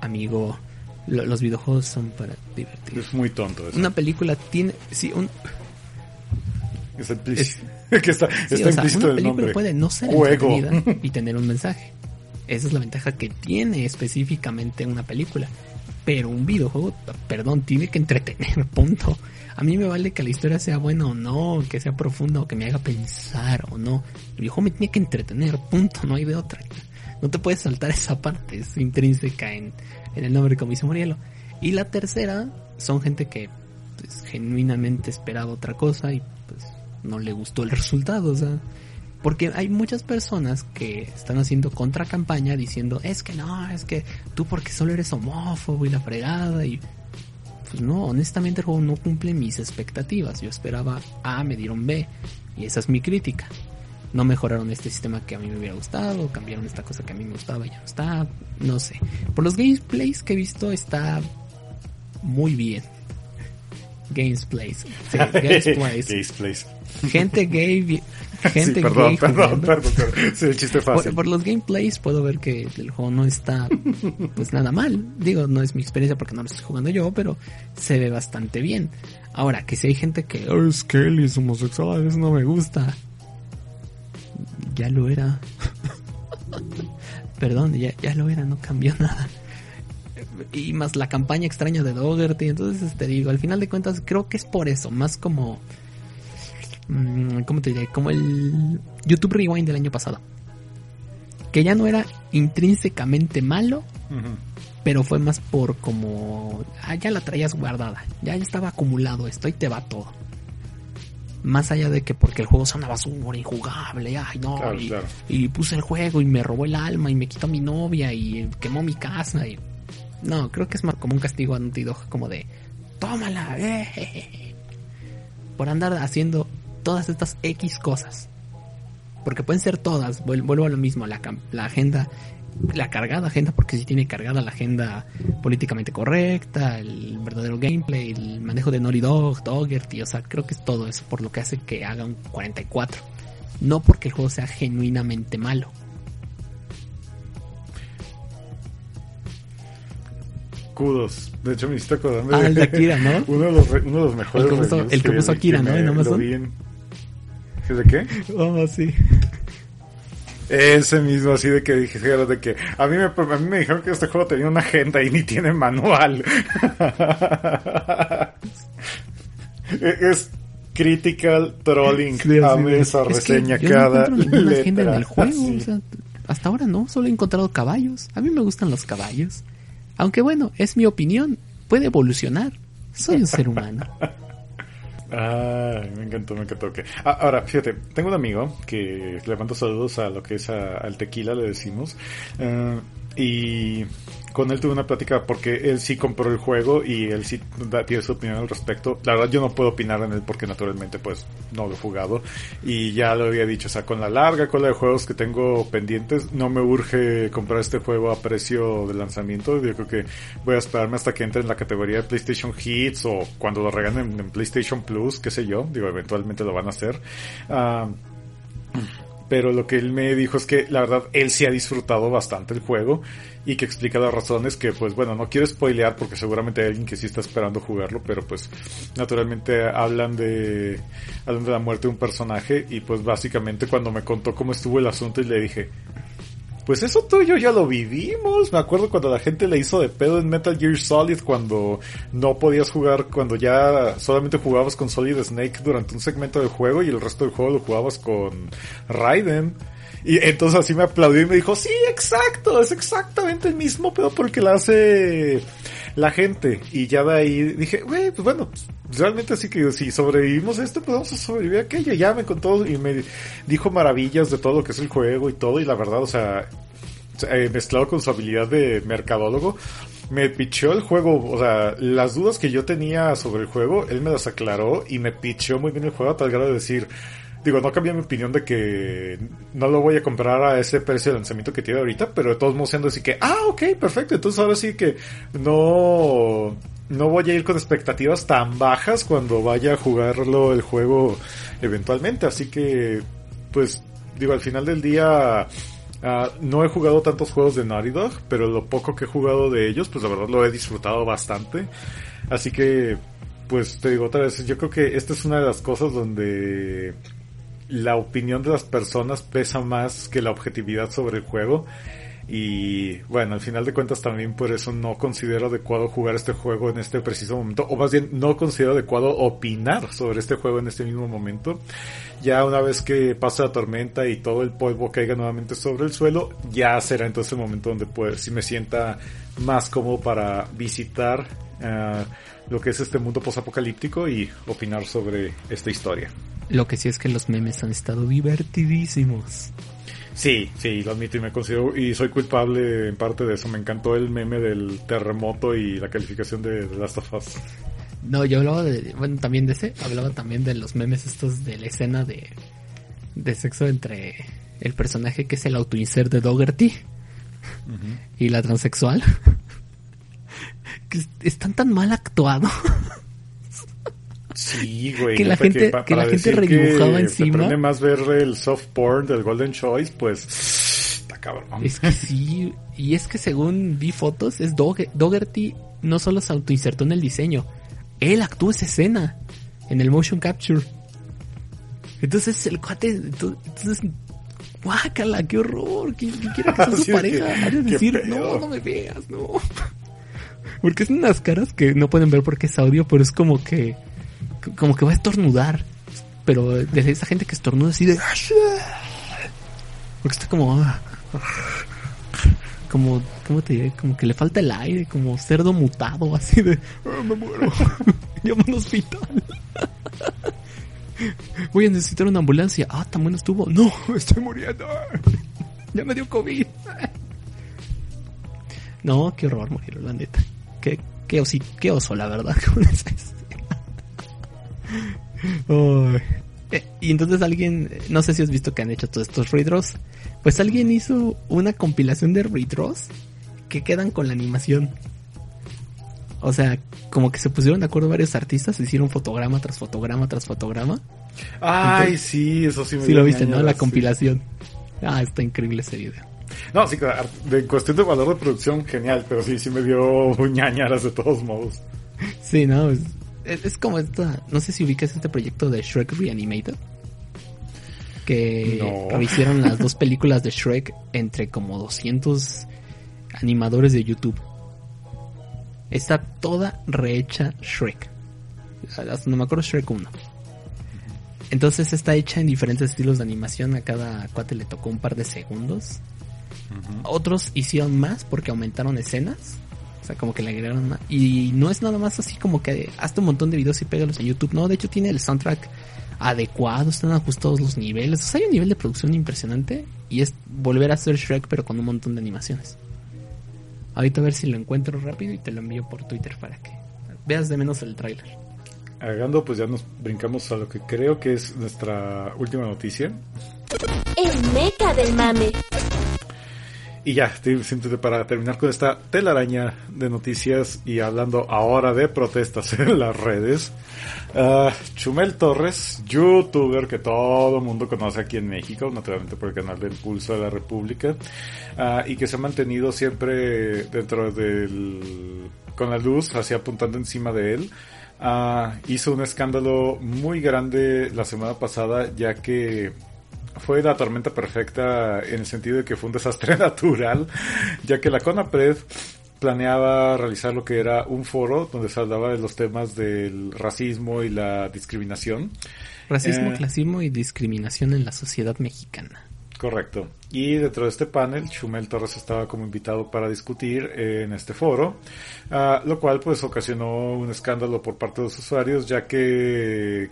Speaker 1: amigo, lo- los videojuegos son para divertirse.
Speaker 2: Es muy tonto eso.
Speaker 1: Una película tiene, sí, un,
Speaker 2: Es implícito. que está,
Speaker 1: Sí,
Speaker 2: está
Speaker 1: o sea,
Speaker 2: implícito
Speaker 1: una
Speaker 2: el
Speaker 1: película
Speaker 2: nombre.
Speaker 1: puede no ser
Speaker 2: Juego.
Speaker 1: entretenida y tener un mensaje. Esa es la ventaja que tiene específicamente una película. Pero un videojuego, perdón, tiene que entretener, punto. A mí me vale que la historia sea buena o no, que sea profunda o que me haga pensar o no. El videojuego me tiene que entretener, punto, no hay de otra. No te puedes saltar esa parte, es intrínseca en, el nombre como dice Murielo. Y la tercera son gente que pues, genuinamente esperaba otra cosa y pues no le gustó el resultado, o sea, porque hay muchas personas que están haciendo contra campaña diciendo, es que no, es que tú porque solo eres homófobo y la fregada y pues no, honestamente el juego no cumple mis expectativas. Yo esperaba A, me dieron B y esa es mi crítica. No mejoraron este sistema que a mí me hubiera gustado, cambiaron esta cosa que a mí me gustaba y ya no está, no sé. Por los gameplays que he visto está muy bien. Games Place. Sí. Games Place. Gente gay, gente
Speaker 2: sí, perdón,
Speaker 1: gay
Speaker 2: perdón, perdón, perdón. Sí, el chiste fácil.
Speaker 1: por los gameplays puedo ver que el juego no está pues nada mal. Digo, no es mi experiencia porque no lo estoy jugando yo, pero se ve bastante bien. Ahora, que si hay gente que "Oh, es que él es homosexual, eso no me gusta. Ya lo era. Perdón, ya, ya lo era, no cambió nada. Y más la campaña extraña de Dougherty, entonces te digo, al final de cuentas creo que es por eso, más como... mm, ¿Cómo te diré? Como el YouTube Rewind del año pasado. Que ya no era intrínsecamente malo, pero fue más por como... Ah, ya la traías guardada, ya estaba acumulado esto y te va todo. Más allá de que porque el juego es una basura injugable, ay no,
Speaker 2: Claro,
Speaker 1: y,
Speaker 2: claro.
Speaker 1: y puse el juego y me robó el alma y me quitó mi novia y quemó mi casa y... No, creo que es más como un castigo a Naughty Dog, como de... Tómala, eh, por andar haciendo todas estas X cosas. Porque pueden ser todas, vuel- vuelvo a lo mismo, la, la agenda, la cargada agenda, porque sí tiene cargada la agenda políticamente correcta, el verdadero gameplay, el manejo de Naughty Dog, Doggerty, o sea, creo que es todo eso por lo que hace que haga un 44. No porque el juego sea genuinamente malo.
Speaker 2: Kudos. De hecho, me hiciste acordarme
Speaker 1: Ah, el de Akira, ¿no?
Speaker 2: uno, de los, uno de los mejores.
Speaker 1: El que puso-
Speaker 2: reviews
Speaker 1: el que puso
Speaker 2: vi,
Speaker 1: Akira, ¿no? En
Speaker 2: lo
Speaker 1: Amazon.
Speaker 2: vi en- ¿Sí, ¿De qué?
Speaker 1: Oh, sí.
Speaker 2: Ese mismo, así de que dije, de que a mí, me, a mí me dijeron que este juego tenía una agenda y ni tiene manual. es critical trolling.
Speaker 1: Sí, de-
Speaker 2: esa
Speaker 1: es que
Speaker 2: reseña
Speaker 1: yo
Speaker 2: cada
Speaker 1: no encuentro ninguna agenda en
Speaker 2: letra.
Speaker 1: el juego.
Speaker 2: Sí.
Speaker 1: o sea, hasta ahora no, solo he encontrado caballos. A mí me gustan los caballos. Aunque bueno, es mi opinión. Puede evolucionar. Soy un ser humano.
Speaker 2: Ay, me encantó, me encantó. Ah, ahora, fíjate, tengo un amigo que le mando saludos a lo que es a- al tequila, le decimos. eh, y con él tuve una plática porque él sí compró el juego y él sí da- tiene su opinión al respecto. La verdad yo no puedo opinar en él porque naturalmente pues no lo he jugado. Y ya lo había dicho, o sea, con la larga cola de juegos que tengo pendientes, no me urge comprar este juego a precio de lanzamiento. Yo creo que voy a esperarme hasta que entre en la categoría de PlayStation Hits o cuando lo regalen en, PlayStation Plus, qué sé yo. Digo, eventualmente lo van a hacer. Ah, pero lo que él me dijo es que la verdad él sí ha disfrutado bastante el juego y que explica las razones que pues bueno no quiero spoilear porque seguramente hay alguien que sí está esperando jugarlo pero pues naturalmente hablan de hablan de la muerte de un personaje y pues básicamente cuando me contó cómo estuvo el asunto y le dije pues eso tú y yo ya lo vivimos. Me acuerdo cuando la gente le hizo de pedo en Metal Gear Solid cuando no podías jugar, cuando ya solamente jugabas con Solid Snake durante un segmento del juego y el resto del juego lo jugabas con Raiden. Y entonces así me aplaudió y me dijo, sí, exacto, es exactamente el mismo pedo porque la hace la gente. Y ya de ahí dije, güey, pues bueno, pues, realmente así que si sobrevivimos a esto, pues vamos a sobrevivir a aquello. Ya me contó y me dijo maravillas de todo lo que es el juego y todo. Y la verdad, o sea, eh, mezclado con su habilidad de mercadólogo, me pichó el juego, o sea, las dudas que yo tenía sobre el juego, él me las aclaró y me pichó muy bien el juego a tal grado de decir, digo, no cambié mi opinión de que no lo voy a comprar a ese precio de lanzamiento que tiene ahorita, pero de todos modos siendo así que, ah, ok, perfecto, entonces ahora sí que no, no voy a ir con expectativas tan bajas cuando vaya a jugarlo el juego eventualmente, así que, pues, digo, al final del día, Ah, no he jugado tantos juegos de Naughty pero lo poco que he jugado de ellos, pues la verdad lo he disfrutado bastante. Así que, pues te digo otra vez, yo creo que esta es una de las cosas donde la opinión de las personas pesa más que la objetividad sobre el juego. Y bueno, al final de cuentas también por eso no considero adecuado jugar este juego en este preciso momento, o más bien no considero adecuado opinar sobre este juego en este mismo momento. Ya una vez que pase la tormenta y todo el polvo caiga nuevamente sobre el suelo, ya será entonces el momento donde pues si me sienta más cómodo para visitar ah, lo que es este mundo posapocalíptico y opinar sobre esta historia.
Speaker 1: Lo que sí es que los memes han estado divertidísimos.
Speaker 2: Sí, sí, lo admito y me considero y soy culpable en parte de eso. Me encantó el meme del terremoto y la calificación de The Last of Us.
Speaker 1: No, yo hablaba de, bueno, también de ese, hablaba también de los memes estos de la escena de, de sexo entre el personaje que es el autoinsert de Dougherty y la transexual. que es- están tan mal actuados.
Speaker 2: Sí, güey.
Speaker 1: Que la gente-
Speaker 2: pa-
Speaker 1: que la gente redibujaba
Speaker 2: que
Speaker 1: encima.
Speaker 2: Te prende más ver el soft porn del Golden Choice, pues. Está cabrón.
Speaker 1: Es que sí, y es que según vi fotos, es Dog- Dougherty no solo se autoinsertó en el diseño, él actuó esa escena en el motion capture. Entonces el cuate, ento- entonces, guácala, qué horror, que, que quiera que sea su pareja,
Speaker 2: que-
Speaker 1: decir, no, no me veas, no. Porque son unas caras que no pueden ver porque es audio, pero es como que, como que va a estornudar. Pero de esa gente que estornuda así de... Porque está como... como, ¿cómo te diré? Como que le falta el aire, como cerdo mutado, así de, "Ah, me muero, llama al hospital. Voy a necesitar una ambulancia. Ah, tan bueno estuvo. No, estoy muriendo. Ya me dio COVID. No, qué horror morir, la neta. Qué, qué, osi- qué oso, la verdad, con. Eh, Y entonces alguien, no sé si has visto que han hecho todos estos redraws, pues alguien hizo una compilación de redraws que quedan con la animación. O sea, como que se pusieron de acuerdo varios artistas, hicieron fotograma tras fotograma tras fotograma.
Speaker 2: Ay,
Speaker 1: Entonces-
Speaker 2: sí, eso sí me
Speaker 1: Sí lo viste, ¿no? La
Speaker 2: sí.
Speaker 1: compilación. Ah, está increíble ese video.
Speaker 2: No, sí, claro, de cuestión de valor de producción, genial, pero sí, sí me dio ñañaras de todos modos.
Speaker 1: Sí, no, es, como esta, no sé si ubicas este proyecto de Shrek Reanimated. Que
Speaker 2: No.
Speaker 1: rehicieron las dos películas de Shrek entre como 200 animadores de YouTube. Está toda rehecha Shrek. Hasta no me acuerdo Shrek 1. Entonces está hecha en diferentes estilos de animación. A cada cuate le tocó un par de segundos. Otros hicieron más porque aumentaron escenas. O sea, como que le agregaron más. Y no es nada más así como que hazte un montón de videos y pégalos en YouTube. No, de hecho tiene el soundtrack adecuado, están ajustados los niveles. O sea, hay un nivel de producción impresionante. Y es volver a hacer Shrek pero con un montón de animaciones. Ahorita a ver si lo encuentro rápido y te lo envío por Twitter para que veas de menos el tráiler.
Speaker 2: Agando, pues ya nos brincamos a lo que creo que es nuestra última noticia.
Speaker 3: El meca del mame.
Speaker 2: Y ya, te- siéntete para terminar con esta telaraña de noticias y hablando ahora de protestas en las redes. Ah, Chumel Torres, youtuber que todo el mundo conoce aquí en México, naturalmente por el canal del Pulso de la República, ah, y que se ha mantenido siempre dentro del... con la luz, así apuntando encima de él. Ah, hizo un escándalo muy grande la semana pasada, ya que fue la tormenta perfecta en el sentido de que fue un desastre natural, ya que la CONAPRED planeaba realizar lo que era un foro donde se hablaba de los temas del racismo y la discriminación.
Speaker 1: Racismo,
Speaker 2: Eh.
Speaker 1: clasismo y discriminación en la sociedad mexicana.
Speaker 2: Correcto. Y dentro de este panel, Chumel Torres estaba como invitado para discutir eh, en este foro, ah, lo cual pues ocasionó un escándalo por parte de los usuarios, ya que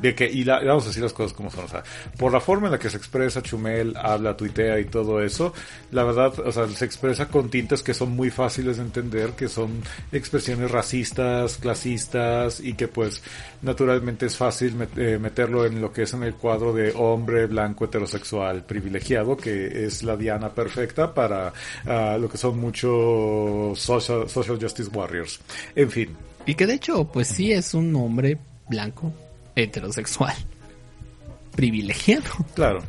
Speaker 2: de que, y la- vamos a decir las cosas como son, o sea, por la forma en la que se expresa Chumel, habla, tuitea y todo eso, la verdad, o sea, se expresa con tintes que son muy fáciles de entender, que son expresiones racistas, clasistas y que pues naturalmente es fácil met- eh, meterlo en lo que es en el cuadro de hombre blanco heterosexual privilegiado, que es la diana perfecta para ah, lo que son muchos social, social justice warriors. En fin,
Speaker 1: Y que de hecho, pues sí es un hombre blanco, heterosexual, privilegiado.
Speaker 2: Claro.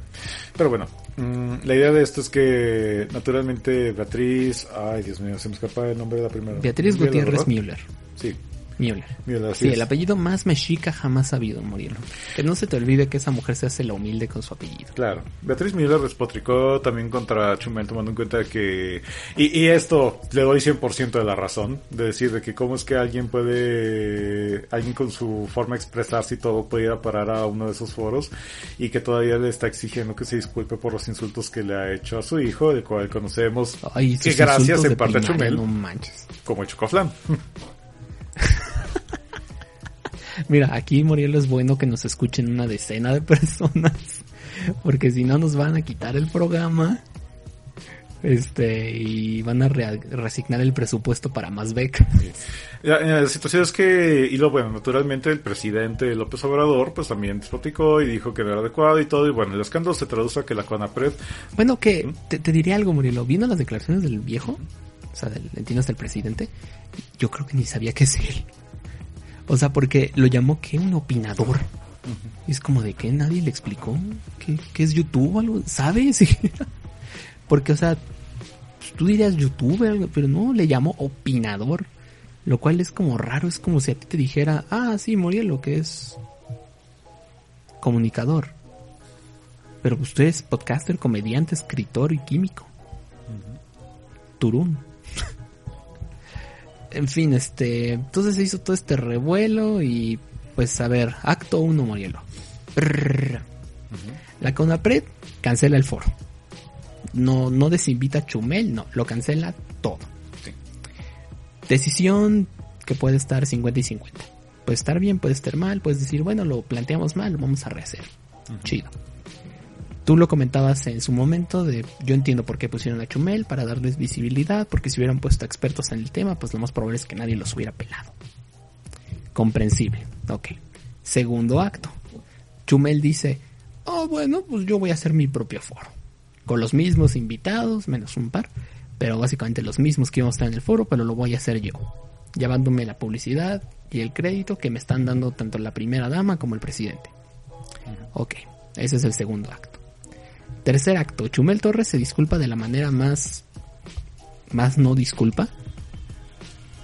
Speaker 2: Pero bueno, mm, la idea de esto es que naturalmente Beatriz, ay Dios mío, se me escapa el nombre de la primera.
Speaker 1: Beatriz Gutiérrez. Müller.
Speaker 2: Sí,
Speaker 1: Müller.
Speaker 2: Müller,
Speaker 1: Sí,
Speaker 2: es.
Speaker 1: el apellido más mexica jamás ha habido, Murielo. Que no se te olvide que esa mujer se hace la humilde con su apellido.
Speaker 2: Claro. Beatriz Müller despotricó también contra Chumel tomando en cuenta que... Y, y esto le doy 100% de la razón, de decir de que cómo es que alguien puede... Alguien con su forma de expresarse y todo puede ir a parar a uno de esos foros y que todavía le está exigiendo que se disculpe por los insultos que le ha hecho a su hijo, el cual conocemos
Speaker 1: Ay,
Speaker 2: que gracias en parte a Chumel
Speaker 1: No manches.
Speaker 2: como el Chocoflan.
Speaker 1: Mira, aquí Muriel es bueno que nos escuchen una decena de personas. Porque si no nos van a quitar el programa. Este, y van a rea- reasignar el presupuesto para más becas.
Speaker 2: La, eh, la situación es que, y lo bueno, naturalmente el presidente López Obrador pues también despoticó y dijo que no era adecuado y todo, y bueno, el escándalo se traduce a que la CONAPRED,
Speaker 1: Bueno, que te, te diré algo, Murielo. Viendo las declaraciones del viejo, o sea, del, entiendes del presidente, yo creo que ni sabía que es él. O sea, porque lo llamó que un opinador. Y es como de que nadie le explicó qué, qué es YouTube o algo, ¿sabes? porque, o sea, pues, tú dirías youtuber, algo, pero no, le llamó opinador. Lo cual es como raro, es como si a ti te dijera, ah, sí, Muriel, lo que es comunicador. Pero usted es podcaster, comediante, escritor y químico. Turún. En fin, este, entonces se hizo todo este revuelo y pues a ver, acto 1, Morielo. Brrr. La CONAPRED cancela el foro. No, no desinvita a Chumel, no, lo cancela todo.
Speaker 2: Sí.
Speaker 1: Decisión que puede estar 50 y 50. Puede estar bien, puede estar mal, puedes decir, bueno, lo planteamos mal, lo vamos a rehacer. Chido. Tú lo comentabas en su momento yo entiendo por qué pusieron a Chumel para darles visibilidad, porque si hubieran puesto expertos en el tema, pues lo más probable es que nadie los hubiera pelado. Comprensible. Ok. Segundo acto. Chumel dice, oh bueno, pues yo voy a hacer mi propio foro. Con los mismos invitados, menos un par, pero básicamente los mismos que íbamos a estar en el foro, pero lo voy a hacer yo. Llevándome la publicidad y el crédito que me están dando tanto la primera dama como el presidente. Ok, ese es el segundo acto. Tercer acto, Chumel Torres se disculpa de la manera más, más no disculpa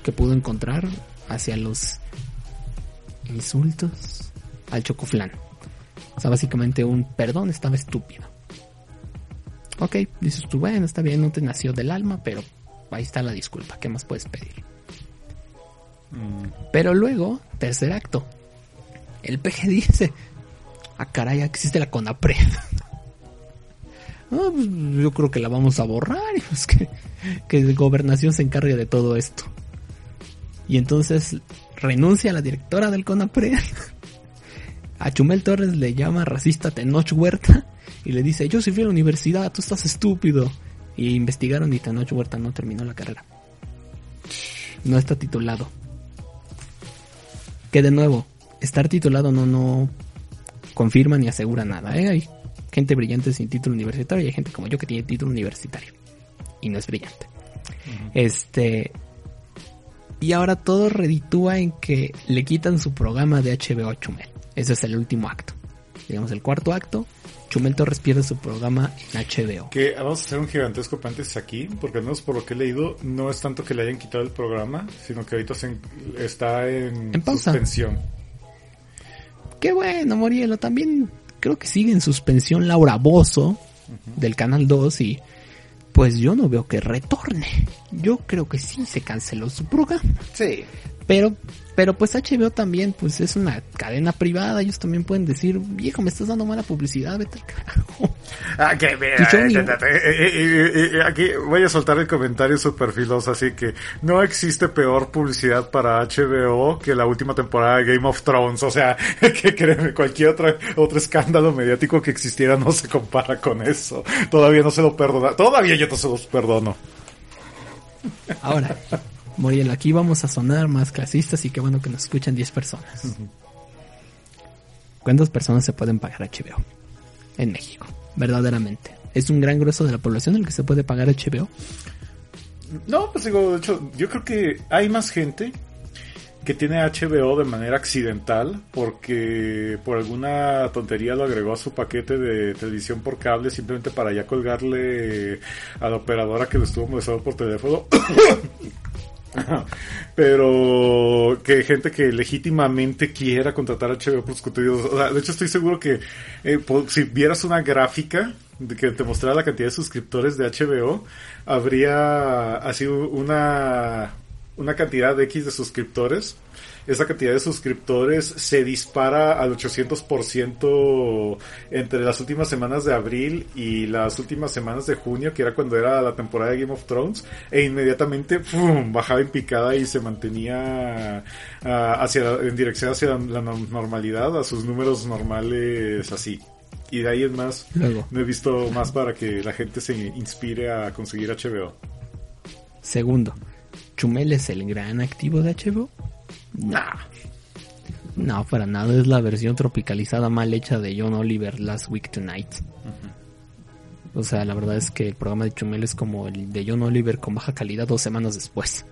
Speaker 1: que pudo encontrar hacia los insultos al chocoflán. O sea, básicamente un perdón, estaba estúpido. Ok, dices tú, bueno, está bien, no te nació del alma, pero ahí está la disculpa, ¿qué más puedes pedir? Pero luego, tercer acto, el PG dice, ah caray, existe la CONAPRED. Ah, pues, yo creo que la vamos a borrar y que, que gobernación se encargue de todo esto. Y entonces renuncia a la directora del CONAPRED. A Chumel Torres le llama racista Tenoch Huerta y le dice, yo fui a la universidad, tú estás estúpido. Y investigaron y Tenoch Huerta no terminó la carrera. No está titulado. Que de nuevo, estar titulado no, no confirma ni asegura nada. ¿eh? Hay gente brillante sin título universitario y hay gente como yo que tiene título universitario. Y no es brillante. Este, y ahora todo reditúa en que le quitan su programa de HBO a Chumel. Ese es el último acto. Digamos, el cuarto acto, Chumel Torres pierde su programa en HBO.
Speaker 2: Que vamos a hacer un gigantesco paréntesis aquí, porque al menos por lo que he leído, no es tanto que le hayan quitado el programa, sino que ahorita se está en,
Speaker 1: En pausa.
Speaker 2: suspensión.
Speaker 1: Qué bueno, Morielo. También creo que sigue en suspensión Laura Bozo del Canal 2 y pues yo no veo que retorne. Yo creo que sí se canceló su programa.
Speaker 2: Sí.
Speaker 1: Pero, pero pues HBO también, pues es una cadena privada. Ellos también pueden decir, viejo, me estás dando mala publicidad, vete al carajo.
Speaker 2: Ah, que mira, eh, eh, eh, aquí voy a soltar el comentario super filoso, así que no existe peor publicidad para HBO que la última temporada de Game of Thrones, o sea, que créeme, cualquier otra, otro escándalo mediático que existiera no se compara con eso. Todavía no se lo perdona, todavía yo no se los perdono.
Speaker 1: Ahora, Moriel, aquí vamos a sonar más clasistas y qué bueno que nos escuchan 10 personas. ¿Cuántas personas se pueden pagar HBO en México? Verdaderamente. ¿Es un gran grueso de la población el que se puede pagar HBO?
Speaker 2: No, pues digo, de hecho, yo creo que hay más gente que tiene HBO de manera accidental porque por alguna tontería lo agregó a su paquete de televisión por cable simplemente para ya colgarle a la operadora que lo estuvo molestando por teléfono. Pero que gente que legítimamente quiera contratar HBO por sus contenidos. O sea, de hecho, estoy seguro que eh, si vieras una gráfica de que te mostrara la cantidad de suscriptores de HBO, habría así una, una cantidad de X de suscriptores. Esa cantidad de suscriptores se dispara al 800% entre las últimas semanas de abril y las últimas semanas de junio, que era cuando era la temporada de Game of Thrones, e inmediatamente ¡fum! bajaba en picada y se mantenía ah, hacia en dirección hacia la, la no- normalidad, a sus números normales así. Y de ahí en más,
Speaker 1: Luego.
Speaker 2: no he visto más para que la gente se inspire a conseguir HBO.
Speaker 1: Segundo, ¿Chumel es el gran activo de HBO? No. No, para nada. Es la versión tropicalizada mal hecha de John Oliver Last Week Tonight. O sea, la verdad es que el programa de Chumel es como el de John Oliver con baja calidad dos semanas después.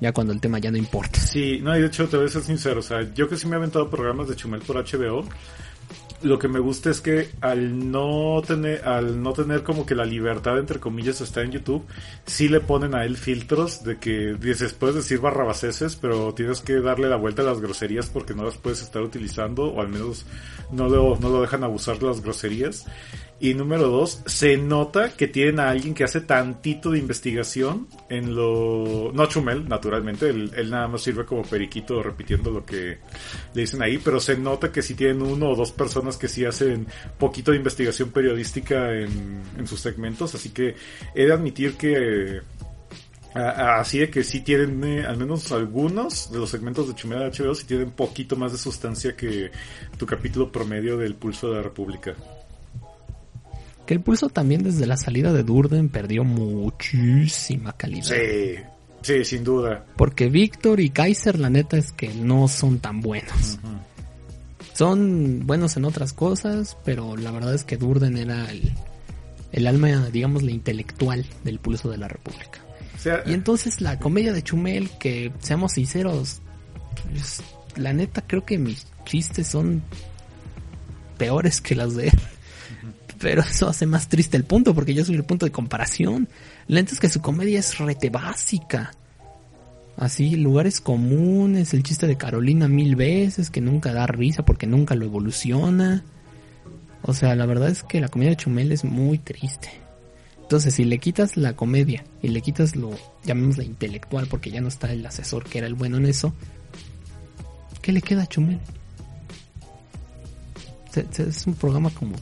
Speaker 1: Ya cuando el tema ya no importa.
Speaker 2: Sí, no, y de hecho te voy a ser sincero, o sea, yo que sí me he aventado programas de Chumel por HBO, lo que me gusta es que al no tener, al no tener como que la libertad entre comillas está en YouTube, sí le ponen a él filtros de que dices, puedes decir barrabaseses, pero tienes que darle la vuelta a las groserías porque no las puedes estar utilizando, o al menos no lo, no lo dejan abusar las groserías. Y número dos, se nota que tienen a alguien que hace tantito de investigación en lo... No Chumel, naturalmente, él, él nada más sirve como periquito repitiendo lo que le dicen ahí, pero se nota que sí tienen uno o dos personas que sí hacen poquito de investigación periodística en, en sus segmentos, así que he de admitir que... Así de que sí tienen, eh, al menos algunos de los segmentos de Chumel de HBO, sí tienen poquito más de sustancia que tu capítulo promedio del Pulso de la República.
Speaker 1: Que el pulso también desde la salida de Durden perdió muchísima calidad.
Speaker 2: Sí, sí, sin duda.
Speaker 1: Porque Víctor y Kaiser, la neta es que no son tan buenos. Son buenos en otras cosas, pero la verdad es que Durden era el, el alma, digamos, la intelectual del pulso de la República.
Speaker 2: O sea,
Speaker 1: Y entonces la comedia de Chumel, que seamos sinceros, pues, la neta creo que mis chistes son peores que las de él. Pero eso hace más triste el punto, porque yo soy el punto de comparación. La neta es que su comedia es rete básica. Así, lugares comunes, el chiste de Carolina mil veces, que nunca da risa porque nunca lo evoluciona. O sea, la verdad es que la comedia de Chumel es muy triste. Entonces, si le quitas la comedia y le quitas lo, llamémosla intelectual, porque ya no está el asesor que era el bueno en eso, ¿qué le queda a Chumel? Es un programa como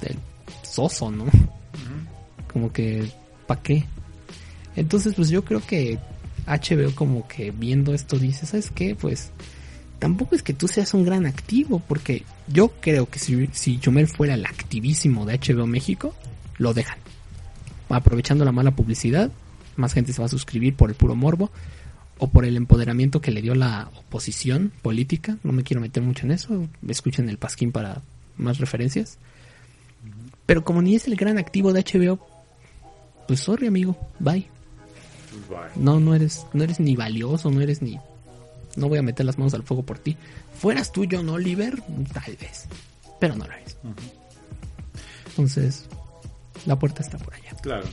Speaker 1: del soso, ¿no? Como que, ¿pa' qué? Entonces, pues yo creo que HBO como que viendo esto dice, ¿sabes qué? Pues tampoco es que tú seas un gran activo, porque yo creo que si, si Chumel fuera el activísimo de HBO México, lo dejan. Aprovechando la mala publicidad, más gente se va a suscribir por el puro morbo o por el empoderamiento que le dio la oposición política. No me quiero meter mucho en eso, escuchen el pasquín para más referencias. Pero como ni es el gran activo de HBO, pues sorry amigo, bye. No, no eres, no eres ni valioso, no eres ni. No voy a meter las manos al fuego por ti. Fueras tú John Oliver, tal vez. Pero no lo eres. Entonces, la puerta está por allá.
Speaker 2: Claro.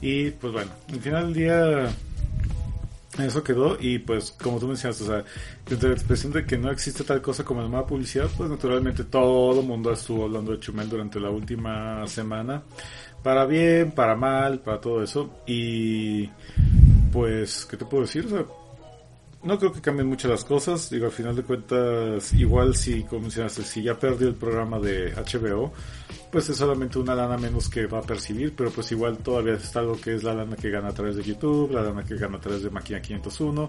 Speaker 2: Y pues bueno, al final del día eso quedó y pues como tú mencionaste, o sea, desde la expresión de que no existe tal cosa como la mala publicidad, pues naturalmente todo el mundo estuvo hablando de Chumel durante la última semana, para bien, para mal, para todo eso y pues, ¿qué te puedo decir? O sea, no creo que cambien mucho las cosas. Digo, al final de cuentas, igual si, como mencionaste, si ya perdió el programa de HBO, pues es solamente una lana menos que va a percibir, pero pues igual todavía está lo que es la lana que gana a través de YouTube, la lana que gana a través de Máquina 501,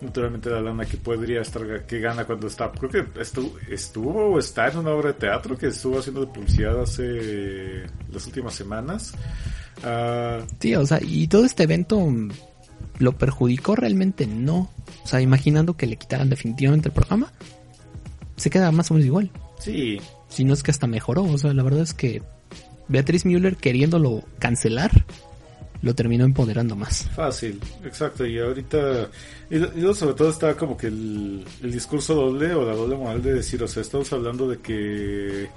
Speaker 2: naturalmente la lana que podría estar, que gana cuando está, creo que estuvo, estuvo o está en una obra de teatro que estuvo haciendo de publicidad hace las últimas semanas. Ah,
Speaker 1: Sí, o sea, y todo este evento lo perjudicó realmente no. O sea, imaginando que le quitaran definitivamente el programa, se queda más o menos igual.
Speaker 2: sí,
Speaker 1: Si no es que hasta mejoró. O sea, la verdad es que Beatriz Müller queriéndolo cancelar, lo terminó empoderando más.
Speaker 2: Fácil, exacto. Y ahorita, y, sobre todo está como que el, el discurso doble o la doble moral de decir, o sea, estamos hablando de que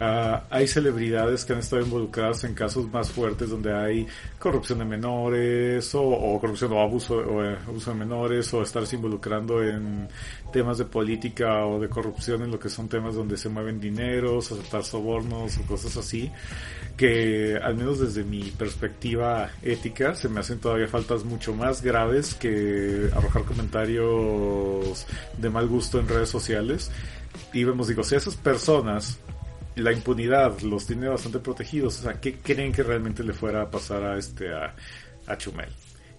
Speaker 2: ah, hay celebridades que han estado involucradas en casos más fuertes donde hay corrupción de menores o, o corrupción o abuso, o, eh, abuso de menores o estarse involucrando en temas de política o de corrupción en lo que son temas donde se mueven dineros, aceptar sobornos o cosas así que al menos desde mi perspectiva ética se me hacen todavía faltas mucho más graves que arrojar comentarios de mal gusto en redes sociales. Y vemos digo si esas personas la impunidad los tiene bastante protegidos o sea qué creen que realmente le fuera a pasar a este a, a Chumel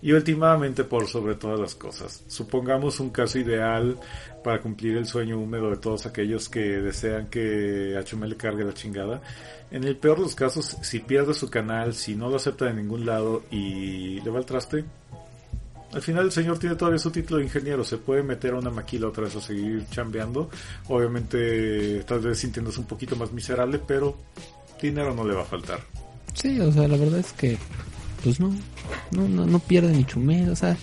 Speaker 2: y últimamente por sobre todas las cosas supongamos un caso ideal para cumplir el sueño húmedo de todos aquellos que desean que Chumel le cargue la chingada. En el peor de los casos, si pierde su canal, si no lo acepta de ningún lado y le va al traste, al final el señor tiene todavía su título de ingeniero, se puede meter a una maquila otra vez a seguir chambeando, obviamente tal vez sintiéndose un poquito más miserable, pero dinero no le va a faltar.
Speaker 1: Sí, o sea, la verdad es que, pues no, no, no, no pierde ni chumel, o sea,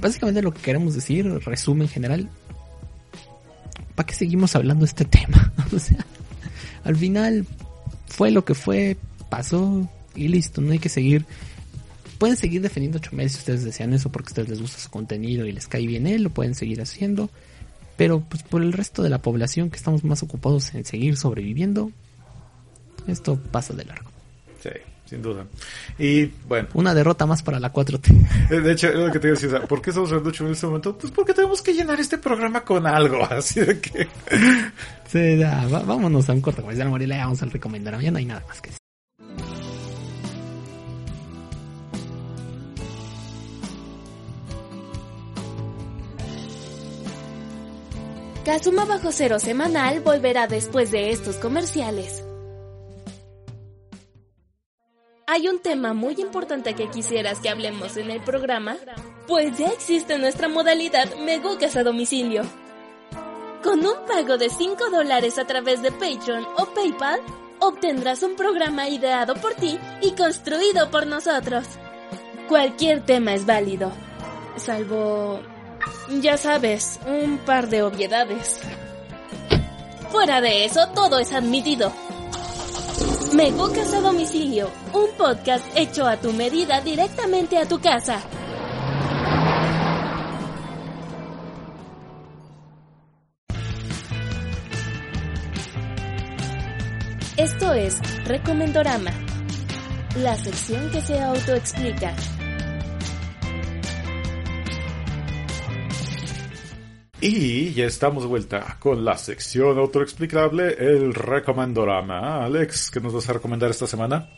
Speaker 1: básicamente lo que queremos decir, resumen general, ¿para qué seguimos hablando de este tema? o sea, al final fue lo que fue, pasó y listo, no hay que seguir. Pueden seguir defendiendo Chomel si ustedes desean eso porque a ustedes les gusta su contenido y les cae bien él, lo pueden seguir haciendo. Pero pues por el resto de la población que estamos más ocupados en seguir sobreviviendo, esto pasa de largo.
Speaker 2: Sin duda. Y bueno,
Speaker 1: Una derrota más para la 4T.
Speaker 2: de hecho, es lo que te iba a decir. o sea, ¿Por qué estamos hablando mucho en este momento? Pues porque tenemos que llenar este programa con algo. Así de que.
Speaker 1: Sí, ya, va- vámonos a un corto comercial, Morila, ya vamos al recomendar. Ya no hay nada más que decir.
Speaker 3: Kazuma Bajo Cero Semanal volverá después de estos comerciales. ¿Hay un tema muy importante que quisieras que hablemos en el programa? Pues ya existe nuestra modalidad Megucas a domicilio. Con un pago de 5 dólares a través de Patreon o PayPal, obtendrás un programa ideado por ti y construido por nosotros. Cualquier tema es válido, salvo ya sabes, un par de obviedades. Fuera de eso, todo es admitido. Megocas a domicilio, un podcast hecho a tu medida directamente a tu casa. Esto es Recomendorama, la sección que se autoexplica.
Speaker 2: Y ya estamos de vuelta con la sección autoexplicable, el recomendorama. Alex, ¿qué nos vas a recomendar esta semana?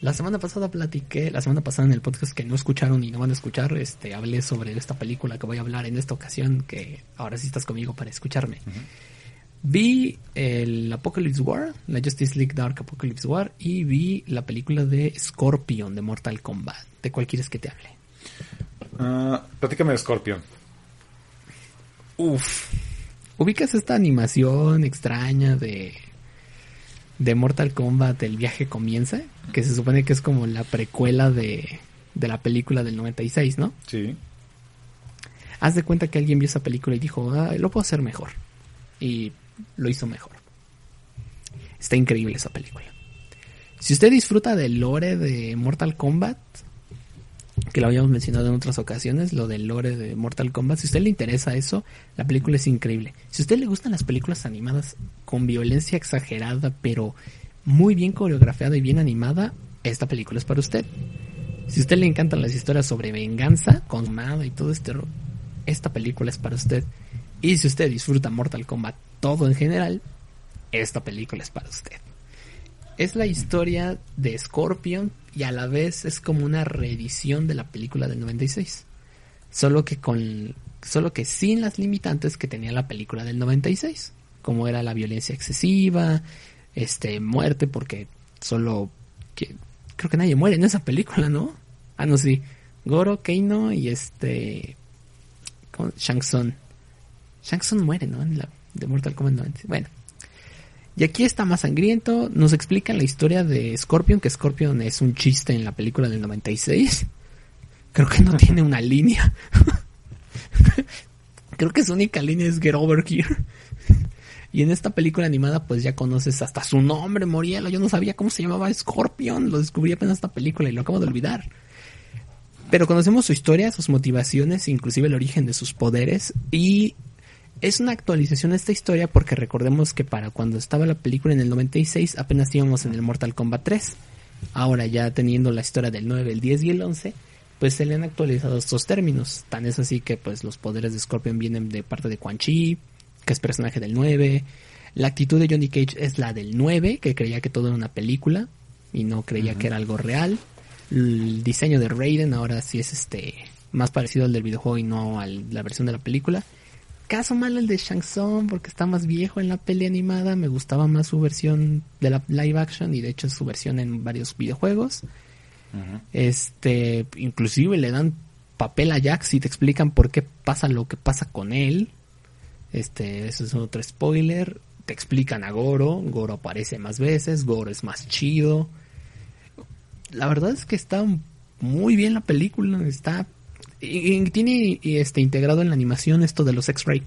Speaker 1: La semana pasada platiqué, la semana pasada en el podcast que no escucharon y no van a escuchar, este, hablé sobre esta película que voy a hablar en esta ocasión, que ahora sí estás conmigo para escucharme. Vi el Apocalypse War, la Justice League Dark Apocalypse War, y vi la película de Scorpion de Mortal Kombat. ¿De cuál quieres que te hable?
Speaker 2: Ah, platícame de Scorpion.
Speaker 1: Uf. ¿Ubicas esta animación extraña de de Mortal Kombat El viaje comienza? Que se supone que es como la precuela de, de la película del 96, ¿no?
Speaker 2: Sí.
Speaker 1: Haz de cuenta que alguien vio esa película y dijo, "Ah, lo puedo hacer mejor. Y lo hizo mejor. Está increíble esa película. Si usted disfruta del lore de Mortal Kombat, que lo habíamos mencionado en otras ocasiones, lo del lore de Mortal Kombat, si a usted le interesa eso, la película es increíble. Si a usted le gustan las películas animadas con violencia exagerada, pero muy bien coreografiada y bien animada, esta película es para usted. Si a usted le encantan las historias sobre venganza, consumada y todo este esta película es para usted. Y si usted disfruta Mortal Kombat todo en general, esta película es para usted. Es la historia de Scorpion y a la vez es como una reedición de la película del 96. Solo que con solo que sin las limitantes que tenía la película del 96, como era la violencia excesiva, este muerte porque solo que creo que nadie muere en esa película, ¿no? Ah, no, sí. Goro, Keino y este. Shang Tsung. Shang Tsung muere, ¿no? En la de Mortal Kombat 96. Bueno, y aquí está más sangriento. Nos explican la historia de Scorpion, que Scorpion es un chiste en la película del 96. Creo que no tiene una línea. Creo que su única línea es Get Over Here. Y en esta película animada pues ya conoces hasta su nombre, Morielo. Yo no sabía cómo se llamaba Scorpion. Lo descubrí apenas en esta película y lo acabo de olvidar. Pero conocemos su historia, sus motivaciones, inclusive el origen de sus poderes. Y es una actualización de esta historia porque recordemos que para cuando estaba la película en el 96 apenas íbamos en el Mortal Kombat 3. Ahora ya teniendo la historia del 9, el 10 y el 11, pues se le han actualizado estos términos. Tan es así que pues los poderes de Scorpion vienen de parte de Quan Chi, que es personaje del 9. La actitud de Johnny Cage es la del 9, que creía que todo era una película y no creía que era algo real. El diseño de Raiden ahora sí es este más parecido al del videojuego y no a la versión de la película. Caso malo el de Shang Tsung porque está más viejo en la peli animada. Me gustaba más su versión de la live action y de hecho su versión en varios videojuegos. Este, inclusive le dan papel a Jax y te explican por qué pasa lo que pasa con él. Este, eso es otro spoiler. Te explican a Goro. Goro aparece más veces. Goro es más chido. La verdad es que está muy bien la película. Está y- y tiene y, este integrado en la animación esto de los X-Ray,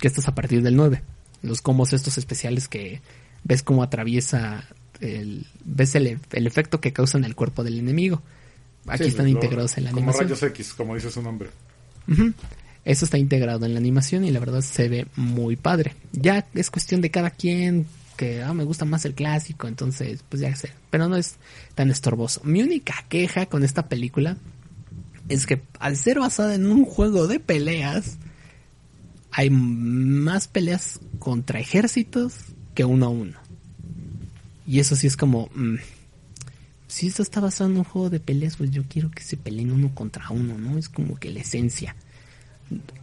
Speaker 1: que esto es a partir del 9. Los combos estos especiales que ves cómo atraviesa el ves el, el efecto que causa en el cuerpo del enemigo. Aquí
Speaker 2: Sí,
Speaker 1: están
Speaker 2: lo-
Speaker 1: integrados en la
Speaker 2: como
Speaker 1: animación.
Speaker 2: rayos X, como dice su nombre.
Speaker 1: Eso está integrado en la animación y la verdad se ve muy padre. Ya es cuestión de cada quien que ah, me gusta más el clásico, entonces pues ya sé, pero no es tan estorboso. Mi única queja con esta película es que al ser basada en un juego de peleas hay más peleas contra ejércitos que uno a uno. Y eso sí es como mm, si esto está basado en un juego de peleas, pues yo quiero que se peleen uno contra uno, ¿no? Es como que la esencia.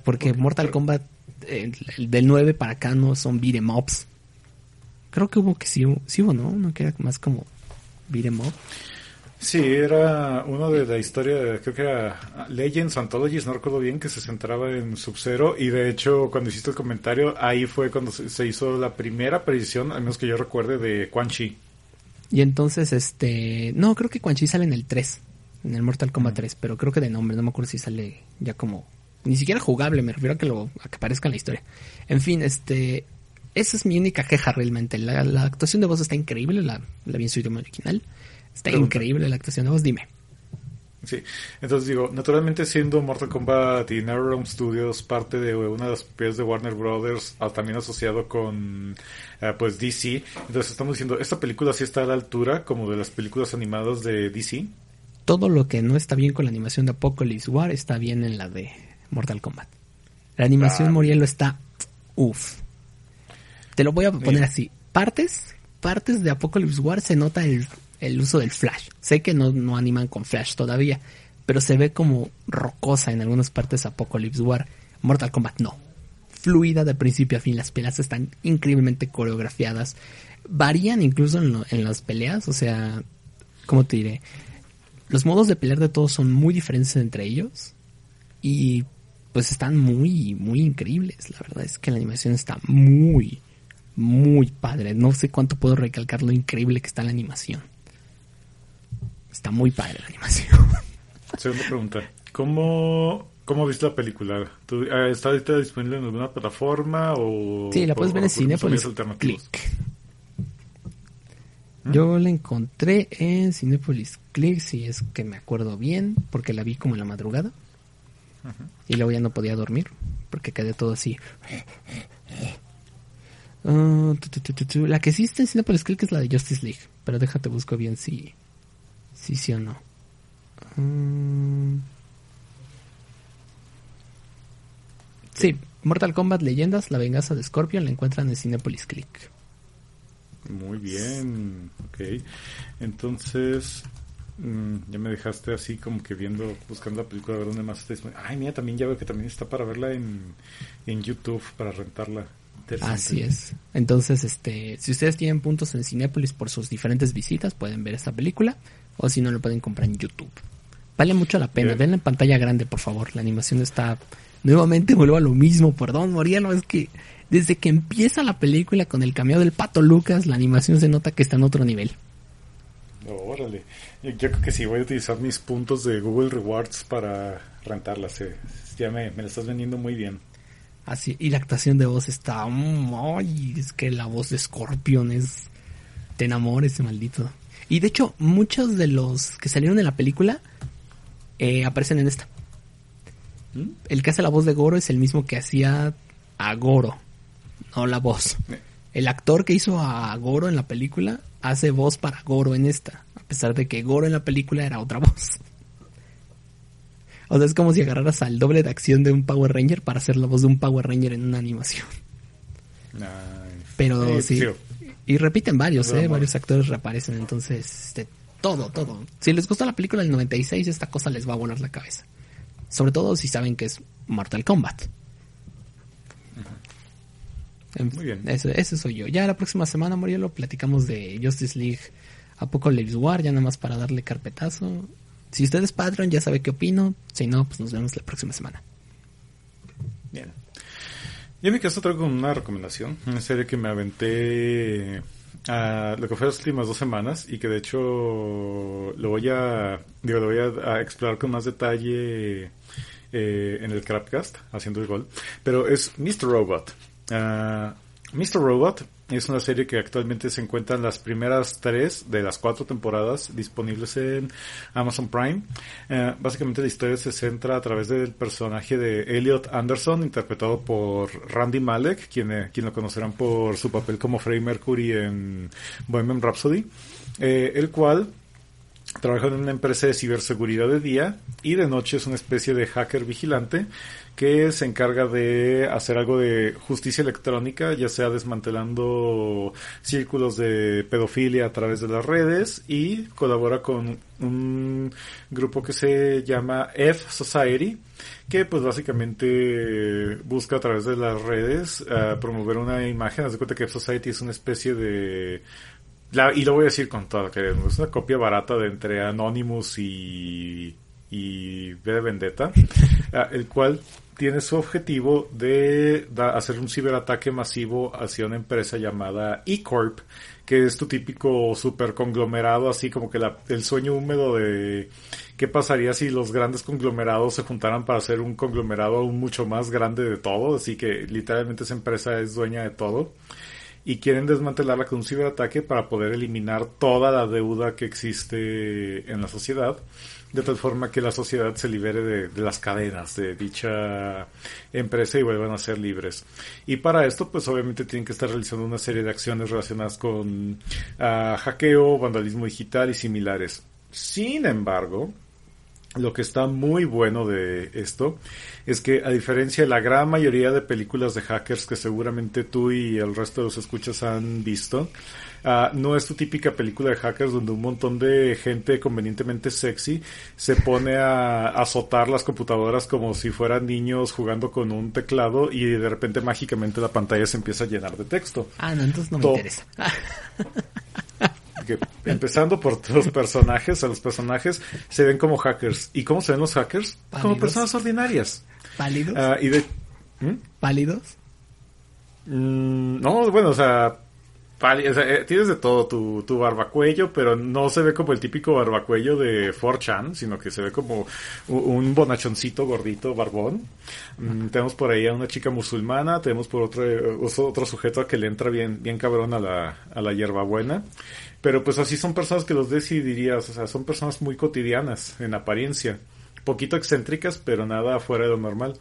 Speaker 1: Porque Mortal Kombat eh, el del 9 para acá no son beat'em ups. Creo que hubo que sí, hubo- sí hubo, ¿no? Uno que era más como beat'em up.
Speaker 2: Sí, era uno de la historia, de- creo que era Legends, Anthologies, no recuerdo bien, que se centraba en Sub-Zero. Y de hecho, cuando hiciste el comentario, ahí fue cuando se hizo la primera aparición, al menos que yo recuerde, de Quan Chi.
Speaker 1: Y entonces, este... No, creo que Quan Chi sale en el 3. En el Mortal Kombat 3. Pero creo que de nombre. No me acuerdo si sale ya como... Ni siquiera jugable. Me refiero a que, lo, a que aparezca en la historia. En fin, este... Esa es mi única queja realmente. La, la actuación de voz está increíble. La, la vi en su idioma original. Está
Speaker 2: Pregunta.
Speaker 1: increíble la actuación de voz. Dime.
Speaker 2: Sí, entonces digo, naturalmente siendo Mortal Kombat y NetherRealm Studios parte de una de las propiedades de Warner Brothers, ah, también asociado con eh, pues DC, entonces estamos diciendo, esta película sí está a la altura como de las películas animadas de DC.
Speaker 1: todo lo que no está bien con la animación de Apocalypse War está bien en la de Mortal Kombat. La animación
Speaker 2: Ah.
Speaker 1: Morielo está uff. Te lo voy a poner así. Partes, partes de Apocalypse War se nota el, el uso del flash. Sé que no, no animan con flash todavía, pero se ve como rocosa en algunas partes Apocalypse War. Mortal Kombat no. Fluida de principio a fin. Las peleas están increíblemente coreografiadas. Varían incluso en, lo- en las peleas. O sea, ¿cómo te diré? Los modos de pelear de todos son muy diferentes entre ellos. Y pues están muy, muy increíbles. La verdad es que la animación está muy, muy padre. No sé cuánto puedo recalcar lo increíble que está la animación. Está muy padre la animación.
Speaker 2: Segunda pregunta, ¿cómo, cómo viste la película? ¿Tú- ah, ¿Está ahorita disponible en alguna plataforma o
Speaker 1: Sí, la puedes ver en Cinepolis? Click. Yo la encontré en Cinepolis Click, si es que me acuerdo bien, porque la vi como en la madrugada. Y luego ya no podía dormir, porque quedé todo así. Ah, tu, tu, tu, tu, tu. La que está en Cinepolis Click es la de Justice League, pero déjate busco bien si si sí o no. Mm. Sí, Mortal Kombat Leyendas, la venganza de Scorpion la encuentran en Cinepolis Click.
Speaker 2: Muy bien, ok. Entonces, mm, ya me dejaste así como que viendo, buscando la película, a ver dónde más está. Ay, mira, también ya veo que también está para verla en, en YouTube, para rentarla.
Speaker 1: Así es. Entonces, este, si ustedes tienen puntos en Cinépolis por sus diferentes visitas, pueden ver esta película. O si no, lo pueden comprar en YouTube. Vale mucho la pena. Venla en pantalla grande, por favor. La animación está... Nuevamente vuelvo a lo mismo. Perdón, Moriano. Es que desde que empieza la película con el cameo del Pato Lucas, la animación se nota que está en otro nivel.
Speaker 2: Órale. Yo, yo creo que sí, voy a utilizar mis puntos de Google Rewards para rentarla. sí. Ya me, me la estás vendiendo muy bien.
Speaker 1: Así, y la actuación de voz está... mm, ay, es que la voz de Scorpion es... Te enamora ese maldito. Y de hecho, muchos de los que salieron en la película eh, aparecen en esta.
Speaker 2: ¿Mm?
Speaker 1: El que hace la voz de Goro es el mismo que hacía a Goro, no la voz. El actor que hizo a Goro en la película hace voz para Goro en esta, a pesar de que Goro en la película era otra voz. O sea, es como si agarraras al doble de acción de un Power Ranger para hacer la voz de un Power Ranger en una animación.
Speaker 2: Nice.
Speaker 1: Pero
Speaker 2: Eh,
Speaker 1: sí. Y repiten varios,
Speaker 2: Pero
Speaker 1: ¿eh?
Speaker 2: amor.
Speaker 1: Varios actores reaparecen, entonces, este, todo, todo. Si les gustó la película del 96, esta cosa les va a volar la cabeza. Sobre todo si saben que es Mortal Kombat.
Speaker 2: Muy bien.
Speaker 1: Eso, ese soy yo. Ya la próxima semana, Morielo, platicamos de Justice League Apocalypse War, ya nada más para darle carpetazo. Si usted es Patreon, ya sabe qué opino. Si no, pues nos vemos la próxima semana.
Speaker 2: Bien. Yo en mi caso traigo una recomendación, una serie que me aventé ah, lo que fue las últimas dos semanas y que de hecho lo voy a, digo, lo voy a, a explorar con más detalle eh, en el Crapcast, haciendo el gol. Pero es Mr. Robot. Ah, Mr. Robot es una serie que actualmente se encuentra en las primeras tres de las cuatro temporadas disponibles en Amazon Prime. Eh, básicamente la historia se centra a través del personaje de Elliot Anderson, interpretado por Randy Malek, quien, eh, lo conocerán por su papel como Freddie Mercury en Bohemian Rhapsody, eh, el cual trabaja en una empresa de ciberseguridad de día y de noche es una especie de hacker vigilante que se encarga de hacer algo de justicia electrónica, ya sea desmantelando círculos de pedofilia a través de las redes y colabora con un grupo que se llama F Society, que pues básicamente busca a través de las redes uh, promover una imagen. Haz de cuenta que F Society es una especie de y lo voy a decir con toda que es una copia barata de entre Anonymous y y V de Vendetta, el cual tiene su objetivo de hacer un ciberataque masivo hacia una empresa llamada eCorp, que es tu típico super conglomerado, así como que la, el sueño húmedo de qué pasaría si los grandes conglomerados se juntaran para hacer un conglomerado aún mucho más grande de todo, así que literalmente esa empresa es dueña de todo y quieren desmantelarla con un ciberataque para poder eliminar toda la deuda que existe en la sociedad de tal forma que la sociedad se libere de, las cadenas de dicha empresa y vuelvan a ser libres. Y para esto, pues obviamente tienen que estar realizando una serie de acciones relacionadas con uh, hackeo, vandalismo digital y similares. Sin embargo, lo que está muy bueno de esto es que a diferencia de la gran mayoría de películas de hackers que seguramente tú y el resto de los escuchas han visto, Uh, no es tu típica película de hackers donde un montón de gente convenientemente sexy se pone a, azotar las computadoras como si fueran niños jugando con un teclado y de repente mágicamente la pantalla se empieza a llenar de texto.
Speaker 1: Ah, no, entonces no me interesa.
Speaker 2: que, empezando por los personajes, a los personajes se ven como hackers. ¿Y cómo se ven los hackers?
Speaker 1: ¿Pálidos?
Speaker 2: Como personas ordinarias.
Speaker 1: ¿Pálidos?
Speaker 2: Uh, y de, ¿Mm?
Speaker 1: ¿Pálidos?
Speaker 2: Mm, no, bueno, o sea, eh, tienes de todo tu, tu barbacuello, pero no se ve como el típico barbacuello de 4chan, sino que se ve como un bonachoncito gordito, barbón. Mm, tenemos por ahí a una chica musulmana, tenemos por otro, otro sujeto que le entra bien, bien cabrón a la, a la hierbabuena. Pero pues así son personas que los ves y dirías, o sea, son personas muy cotidianas en apariencia. Poquito excéntricas, pero nada fuera de lo normal.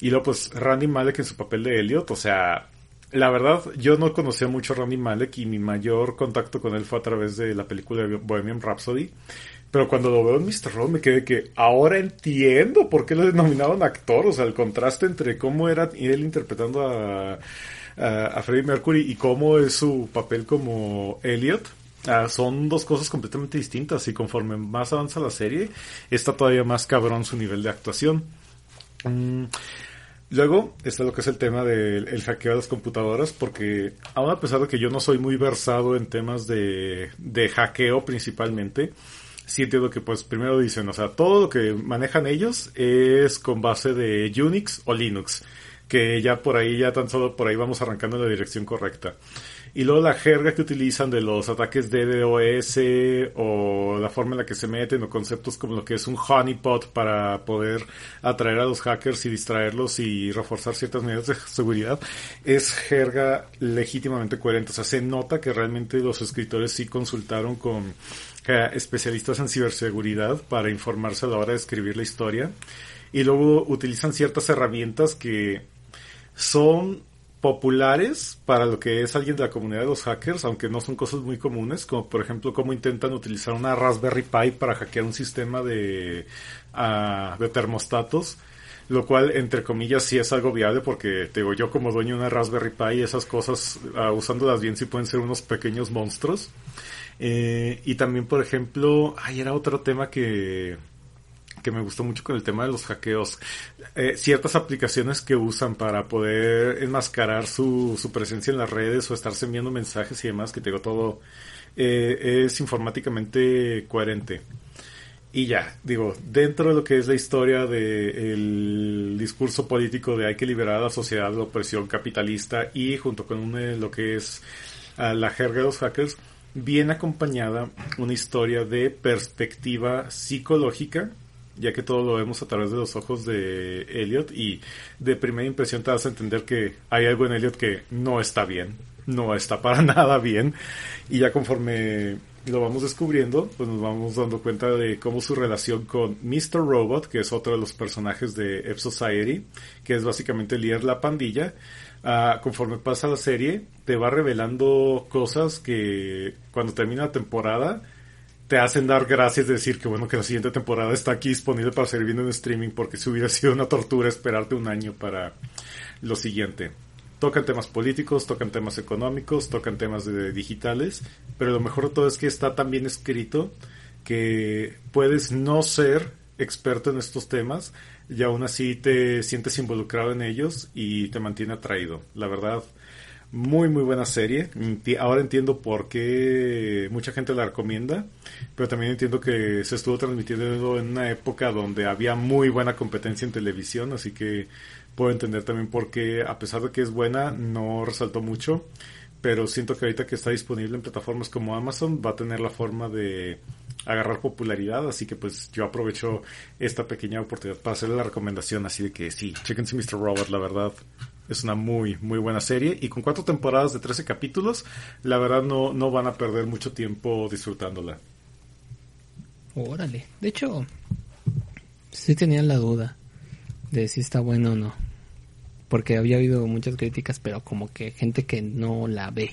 Speaker 2: Y luego pues Randy Malek en su papel de Elliot, o sea, la verdad, yo no conocía mucho a Rami Malek y mi mayor contacto con él fue a través de la película de Bohemian Rhapsody. Pero cuando lo veo en Mr. Robot me quedé que ahora entiendo por qué lo denominaban actor. O sea, el contraste entre cómo era él interpretando a, a, a Freddie Mercury y cómo es su papel como Elliot. Uh, son dos cosas completamente distintas y conforme más avanza la serie, está todavía más cabrón su nivel de actuación. Mm, Luego está lo que es el tema del el hackeo de las computadoras, porque aún a pesar de que yo no soy muy versado en temas de, de hackeo principalmente, sí entiendo que pues primero dicen, o sea, todo lo que manejan ellos es con base de Unix o Linux, que ya por ahí, ya tan solo por ahí vamos arrancando en la dirección correcta. Y luego la jerga que utilizan de los ataques DDoS o la forma en la que se meten o conceptos como lo que es un honeypot para poder atraer a los hackers y distraerlos y reforzar ciertas medidas de seguridad es jerga legítimamente coherente. O sea, se nota que realmente los escritores sí consultaron con eh, especialistas en ciberseguridad para informarse a la hora de escribir la historia. Y luego utilizan ciertas herramientas que son populares para lo que es alguien de la comunidad de los hackers, aunque no son cosas muy comunes, como por ejemplo cómo intentan utilizar una Raspberry Pi para hackear un sistema de, uh, de termostatos, lo cual entre comillas sí es algo viable porque te digo yo como dueño de una Raspberry Pi esas cosas uh, usándolas bien sí pueden ser unos pequeños monstruos. Eh, y también por ejemplo, ay era otro tema que que me gustó mucho con el tema de los hackeos. Eh, ciertas aplicaciones que usan para poder enmascarar su, su, presencia en las redes o estarse enviando mensajes y demás, que tengo todo, eh, es informáticamente coherente. Y ya, digo, dentro de lo que es la historia del discurso político de hay que liberar a la sociedad de la opresión capitalista y junto con un, lo que es a la jerga de los hackers, viene acompañada una historia de perspectiva psicológica, ya que todo lo vemos a través de los ojos de Elliot y de primera impresión te vas a entender que hay algo en Elliot que no está bien, no está para nada bien y ya conforme lo vamos descubriendo, pues nos vamos dando cuenta de cómo su relación con Mr. Robot, que es otro de los personajes de F Society, que es básicamente el líder de la pandilla, ah, conforme pasa la serie, te va revelando cosas que cuando termina la temporada te hacen dar gracias de decir que bueno que la siguiente temporada está aquí disponible para servir en streaming porque si hubiera sido una tortura esperarte un año para lo siguiente tocan temas políticos, tocan temas económicos, tocan temas digitales, pero lo mejor de todo es que está tan bien escrito que puedes no ser experto en estos temas y aún así te sientes involucrado en ellos y te mantiene atraído. La verdad, muy muy buena serie. Ahora entiendo por qué mucha gente la recomienda, pero también entiendo que se estuvo transmitiendo en una época donde había muy buena competencia en televisión, así que puedo entender también por qué, a pesar de que es buena, no resaltó mucho. Pero siento que ahorita que está disponible en plataformas como Amazon va a tener la forma de agarrar popularidad, así que pues yo aprovecho esta pequeña oportunidad para hacerle la recomendación, así de que sí, chequense Mr. Robot, la verdad es una muy muy buena serie y con cuatro temporadas de 13 capítulos, la verdad no, no van a perder mucho tiempo disfrutándola.
Speaker 1: Órale, de hecho, sí tenía la duda de si está bueno o no. Porque había habido muchas críticas, pero como que gente que no la ve.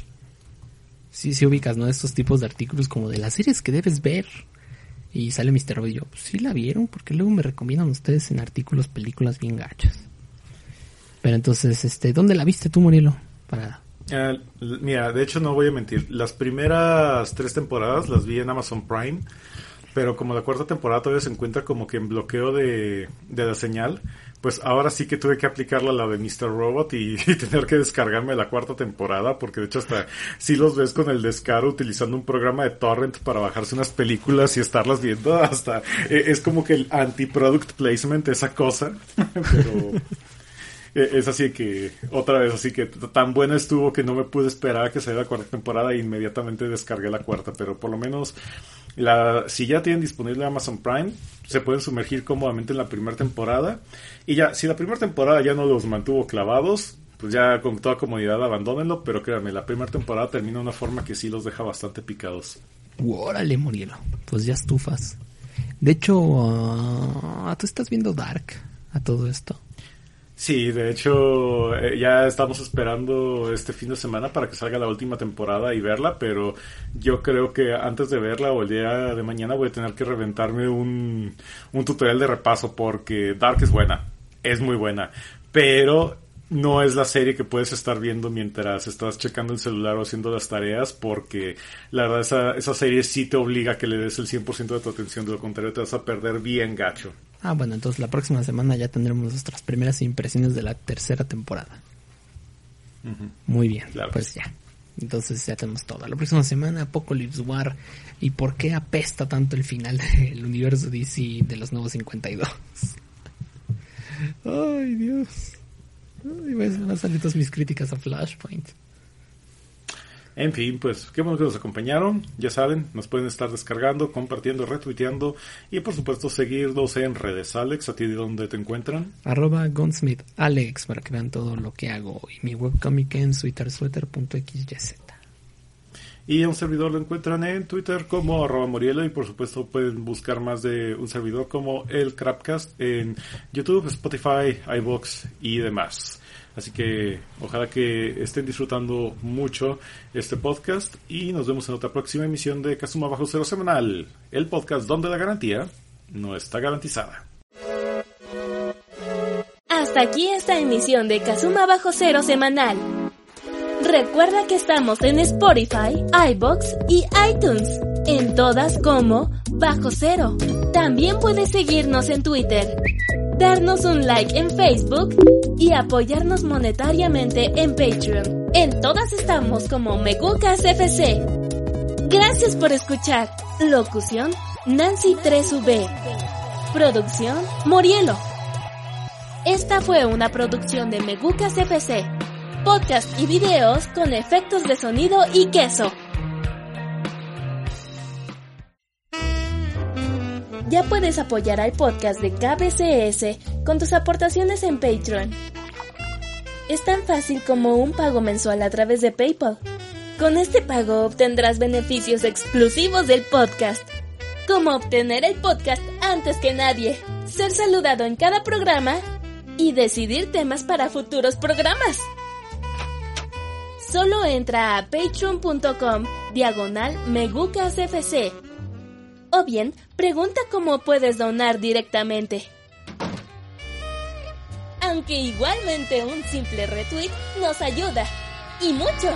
Speaker 1: Sí, sí ubicas, ¿no? Estos tipos de artículos como de las series que debes ver. Y sale Mr. Robot y yo, pues sí la vieron, porque luego me recomiendan ustedes en artículos películas bien gachas. Entonces, este, ¿dónde la viste tú, Murielo? Para...
Speaker 2: Uh, mira, de hecho no voy a mentir. Las primeras tres temporadas las vi en Amazon Prime pero como la cuarta temporada todavía se encuentra como que en bloqueo de, de la señal, pues ahora sí que tuve que aplicarla la de Mr. Robot y, tener que descargarme la cuarta temporada, porque de hecho hasta si los ves con el descaro utilizando un programa de torrent para bajarse unas películas y estarlas viendo, hasta e, es como que el anti-product placement, esa cosa, pero es así que otra vez así que tan buena estuvo que no me pude esperar a que saliera la cuarta temporada e inmediatamente descargué la cuarta pero por lo menos la, si ya tienen disponible Amazon Prime, se pueden sumergir cómodamente en la primera temporada. Y ya, si la primera temporada ya no los mantuvo clavados, pues ya con toda comodidad abandónenlo. Pero créanme, la primera temporada termina de una forma que sí los deja bastante picados.
Speaker 1: Órale, Murielo. Pues ya estufas. De hecho, uh, tú estás viendo Dark a todo esto.
Speaker 2: Sí, de hecho eh, ya estamos esperando este fin de semana para que salga la última temporada y verla, pero yo creo que antes de verla o el día de mañana voy a tener que reventarme un, un tutorial de repaso porque Dark es buena, es muy buena, pero no es la serie que puedes estar viendo mientras estás checando el celular o haciendo las tareas porque la verdad esa, esa serie sí te obliga a que le des el 100% de tu atención, de lo contrario te vas a perder bien gacho.
Speaker 1: Ah, bueno, entonces la próxima semana ya tendremos nuestras primeras impresiones de la tercera temporada. Muy bien, pues ya. Entonces ya tenemos todo. La próxima semana, Apocalypse War. ¿Y por qué apesta tanto el final del universo DC de los nuevos 52? Ay, Dios. Ay, van a salir todas mis críticas a Flashpoint.
Speaker 2: En fin, pues qué bueno que nos acompañaron. Ya saben, nos pueden estar descargando, compartiendo, retuiteando y por supuesto seguirnos en redes. Alex, ¿a ti de dónde te encuentran?
Speaker 1: Arroba Gunsmith Alex para que vean todo lo que hago y mi webcomic en twittersweater.xyz.
Speaker 2: Y a un servidor lo encuentran en Twitter como arroba Morielo y por supuesto pueden buscar más de un servidor como el Crapcast en YouTube, Spotify, iBox y demás. Así que ojalá que estén disfrutando mucho este podcast y nos vemos en otra próxima emisión de Kazuma Bajo Cero Semanal, el podcast donde la garantía no está garantizada.
Speaker 3: Hasta aquí esta emisión de Kazuma Bajo Cero Semanal. Recuerda que estamos en Spotify, iBox y iTunes, en todas como Bajo Cero. También puedes seguirnos en Twitter darnos un like en Facebook y apoyarnos monetariamente en Patreon. En todas estamos como Megucas FC. Gracias por escuchar. Locución Nancy 3V. Producción Morielo. Esta fue una producción de Megucas FC. podcast y videos con efectos de sonido y queso. Ya puedes apoyar al podcast de KBCS con tus aportaciones en Patreon. Es tan fácil como un pago mensual a través de PayPal. Con este pago obtendrás beneficios exclusivos del podcast, como obtener el podcast antes que nadie, ser saludado en cada programa y decidir temas para futuros programas. Solo entra a patreon.com diagonal megucasfc o bien pregunta cómo puedes donar directamente. Aunque igualmente un simple retweet nos ayuda y mucho.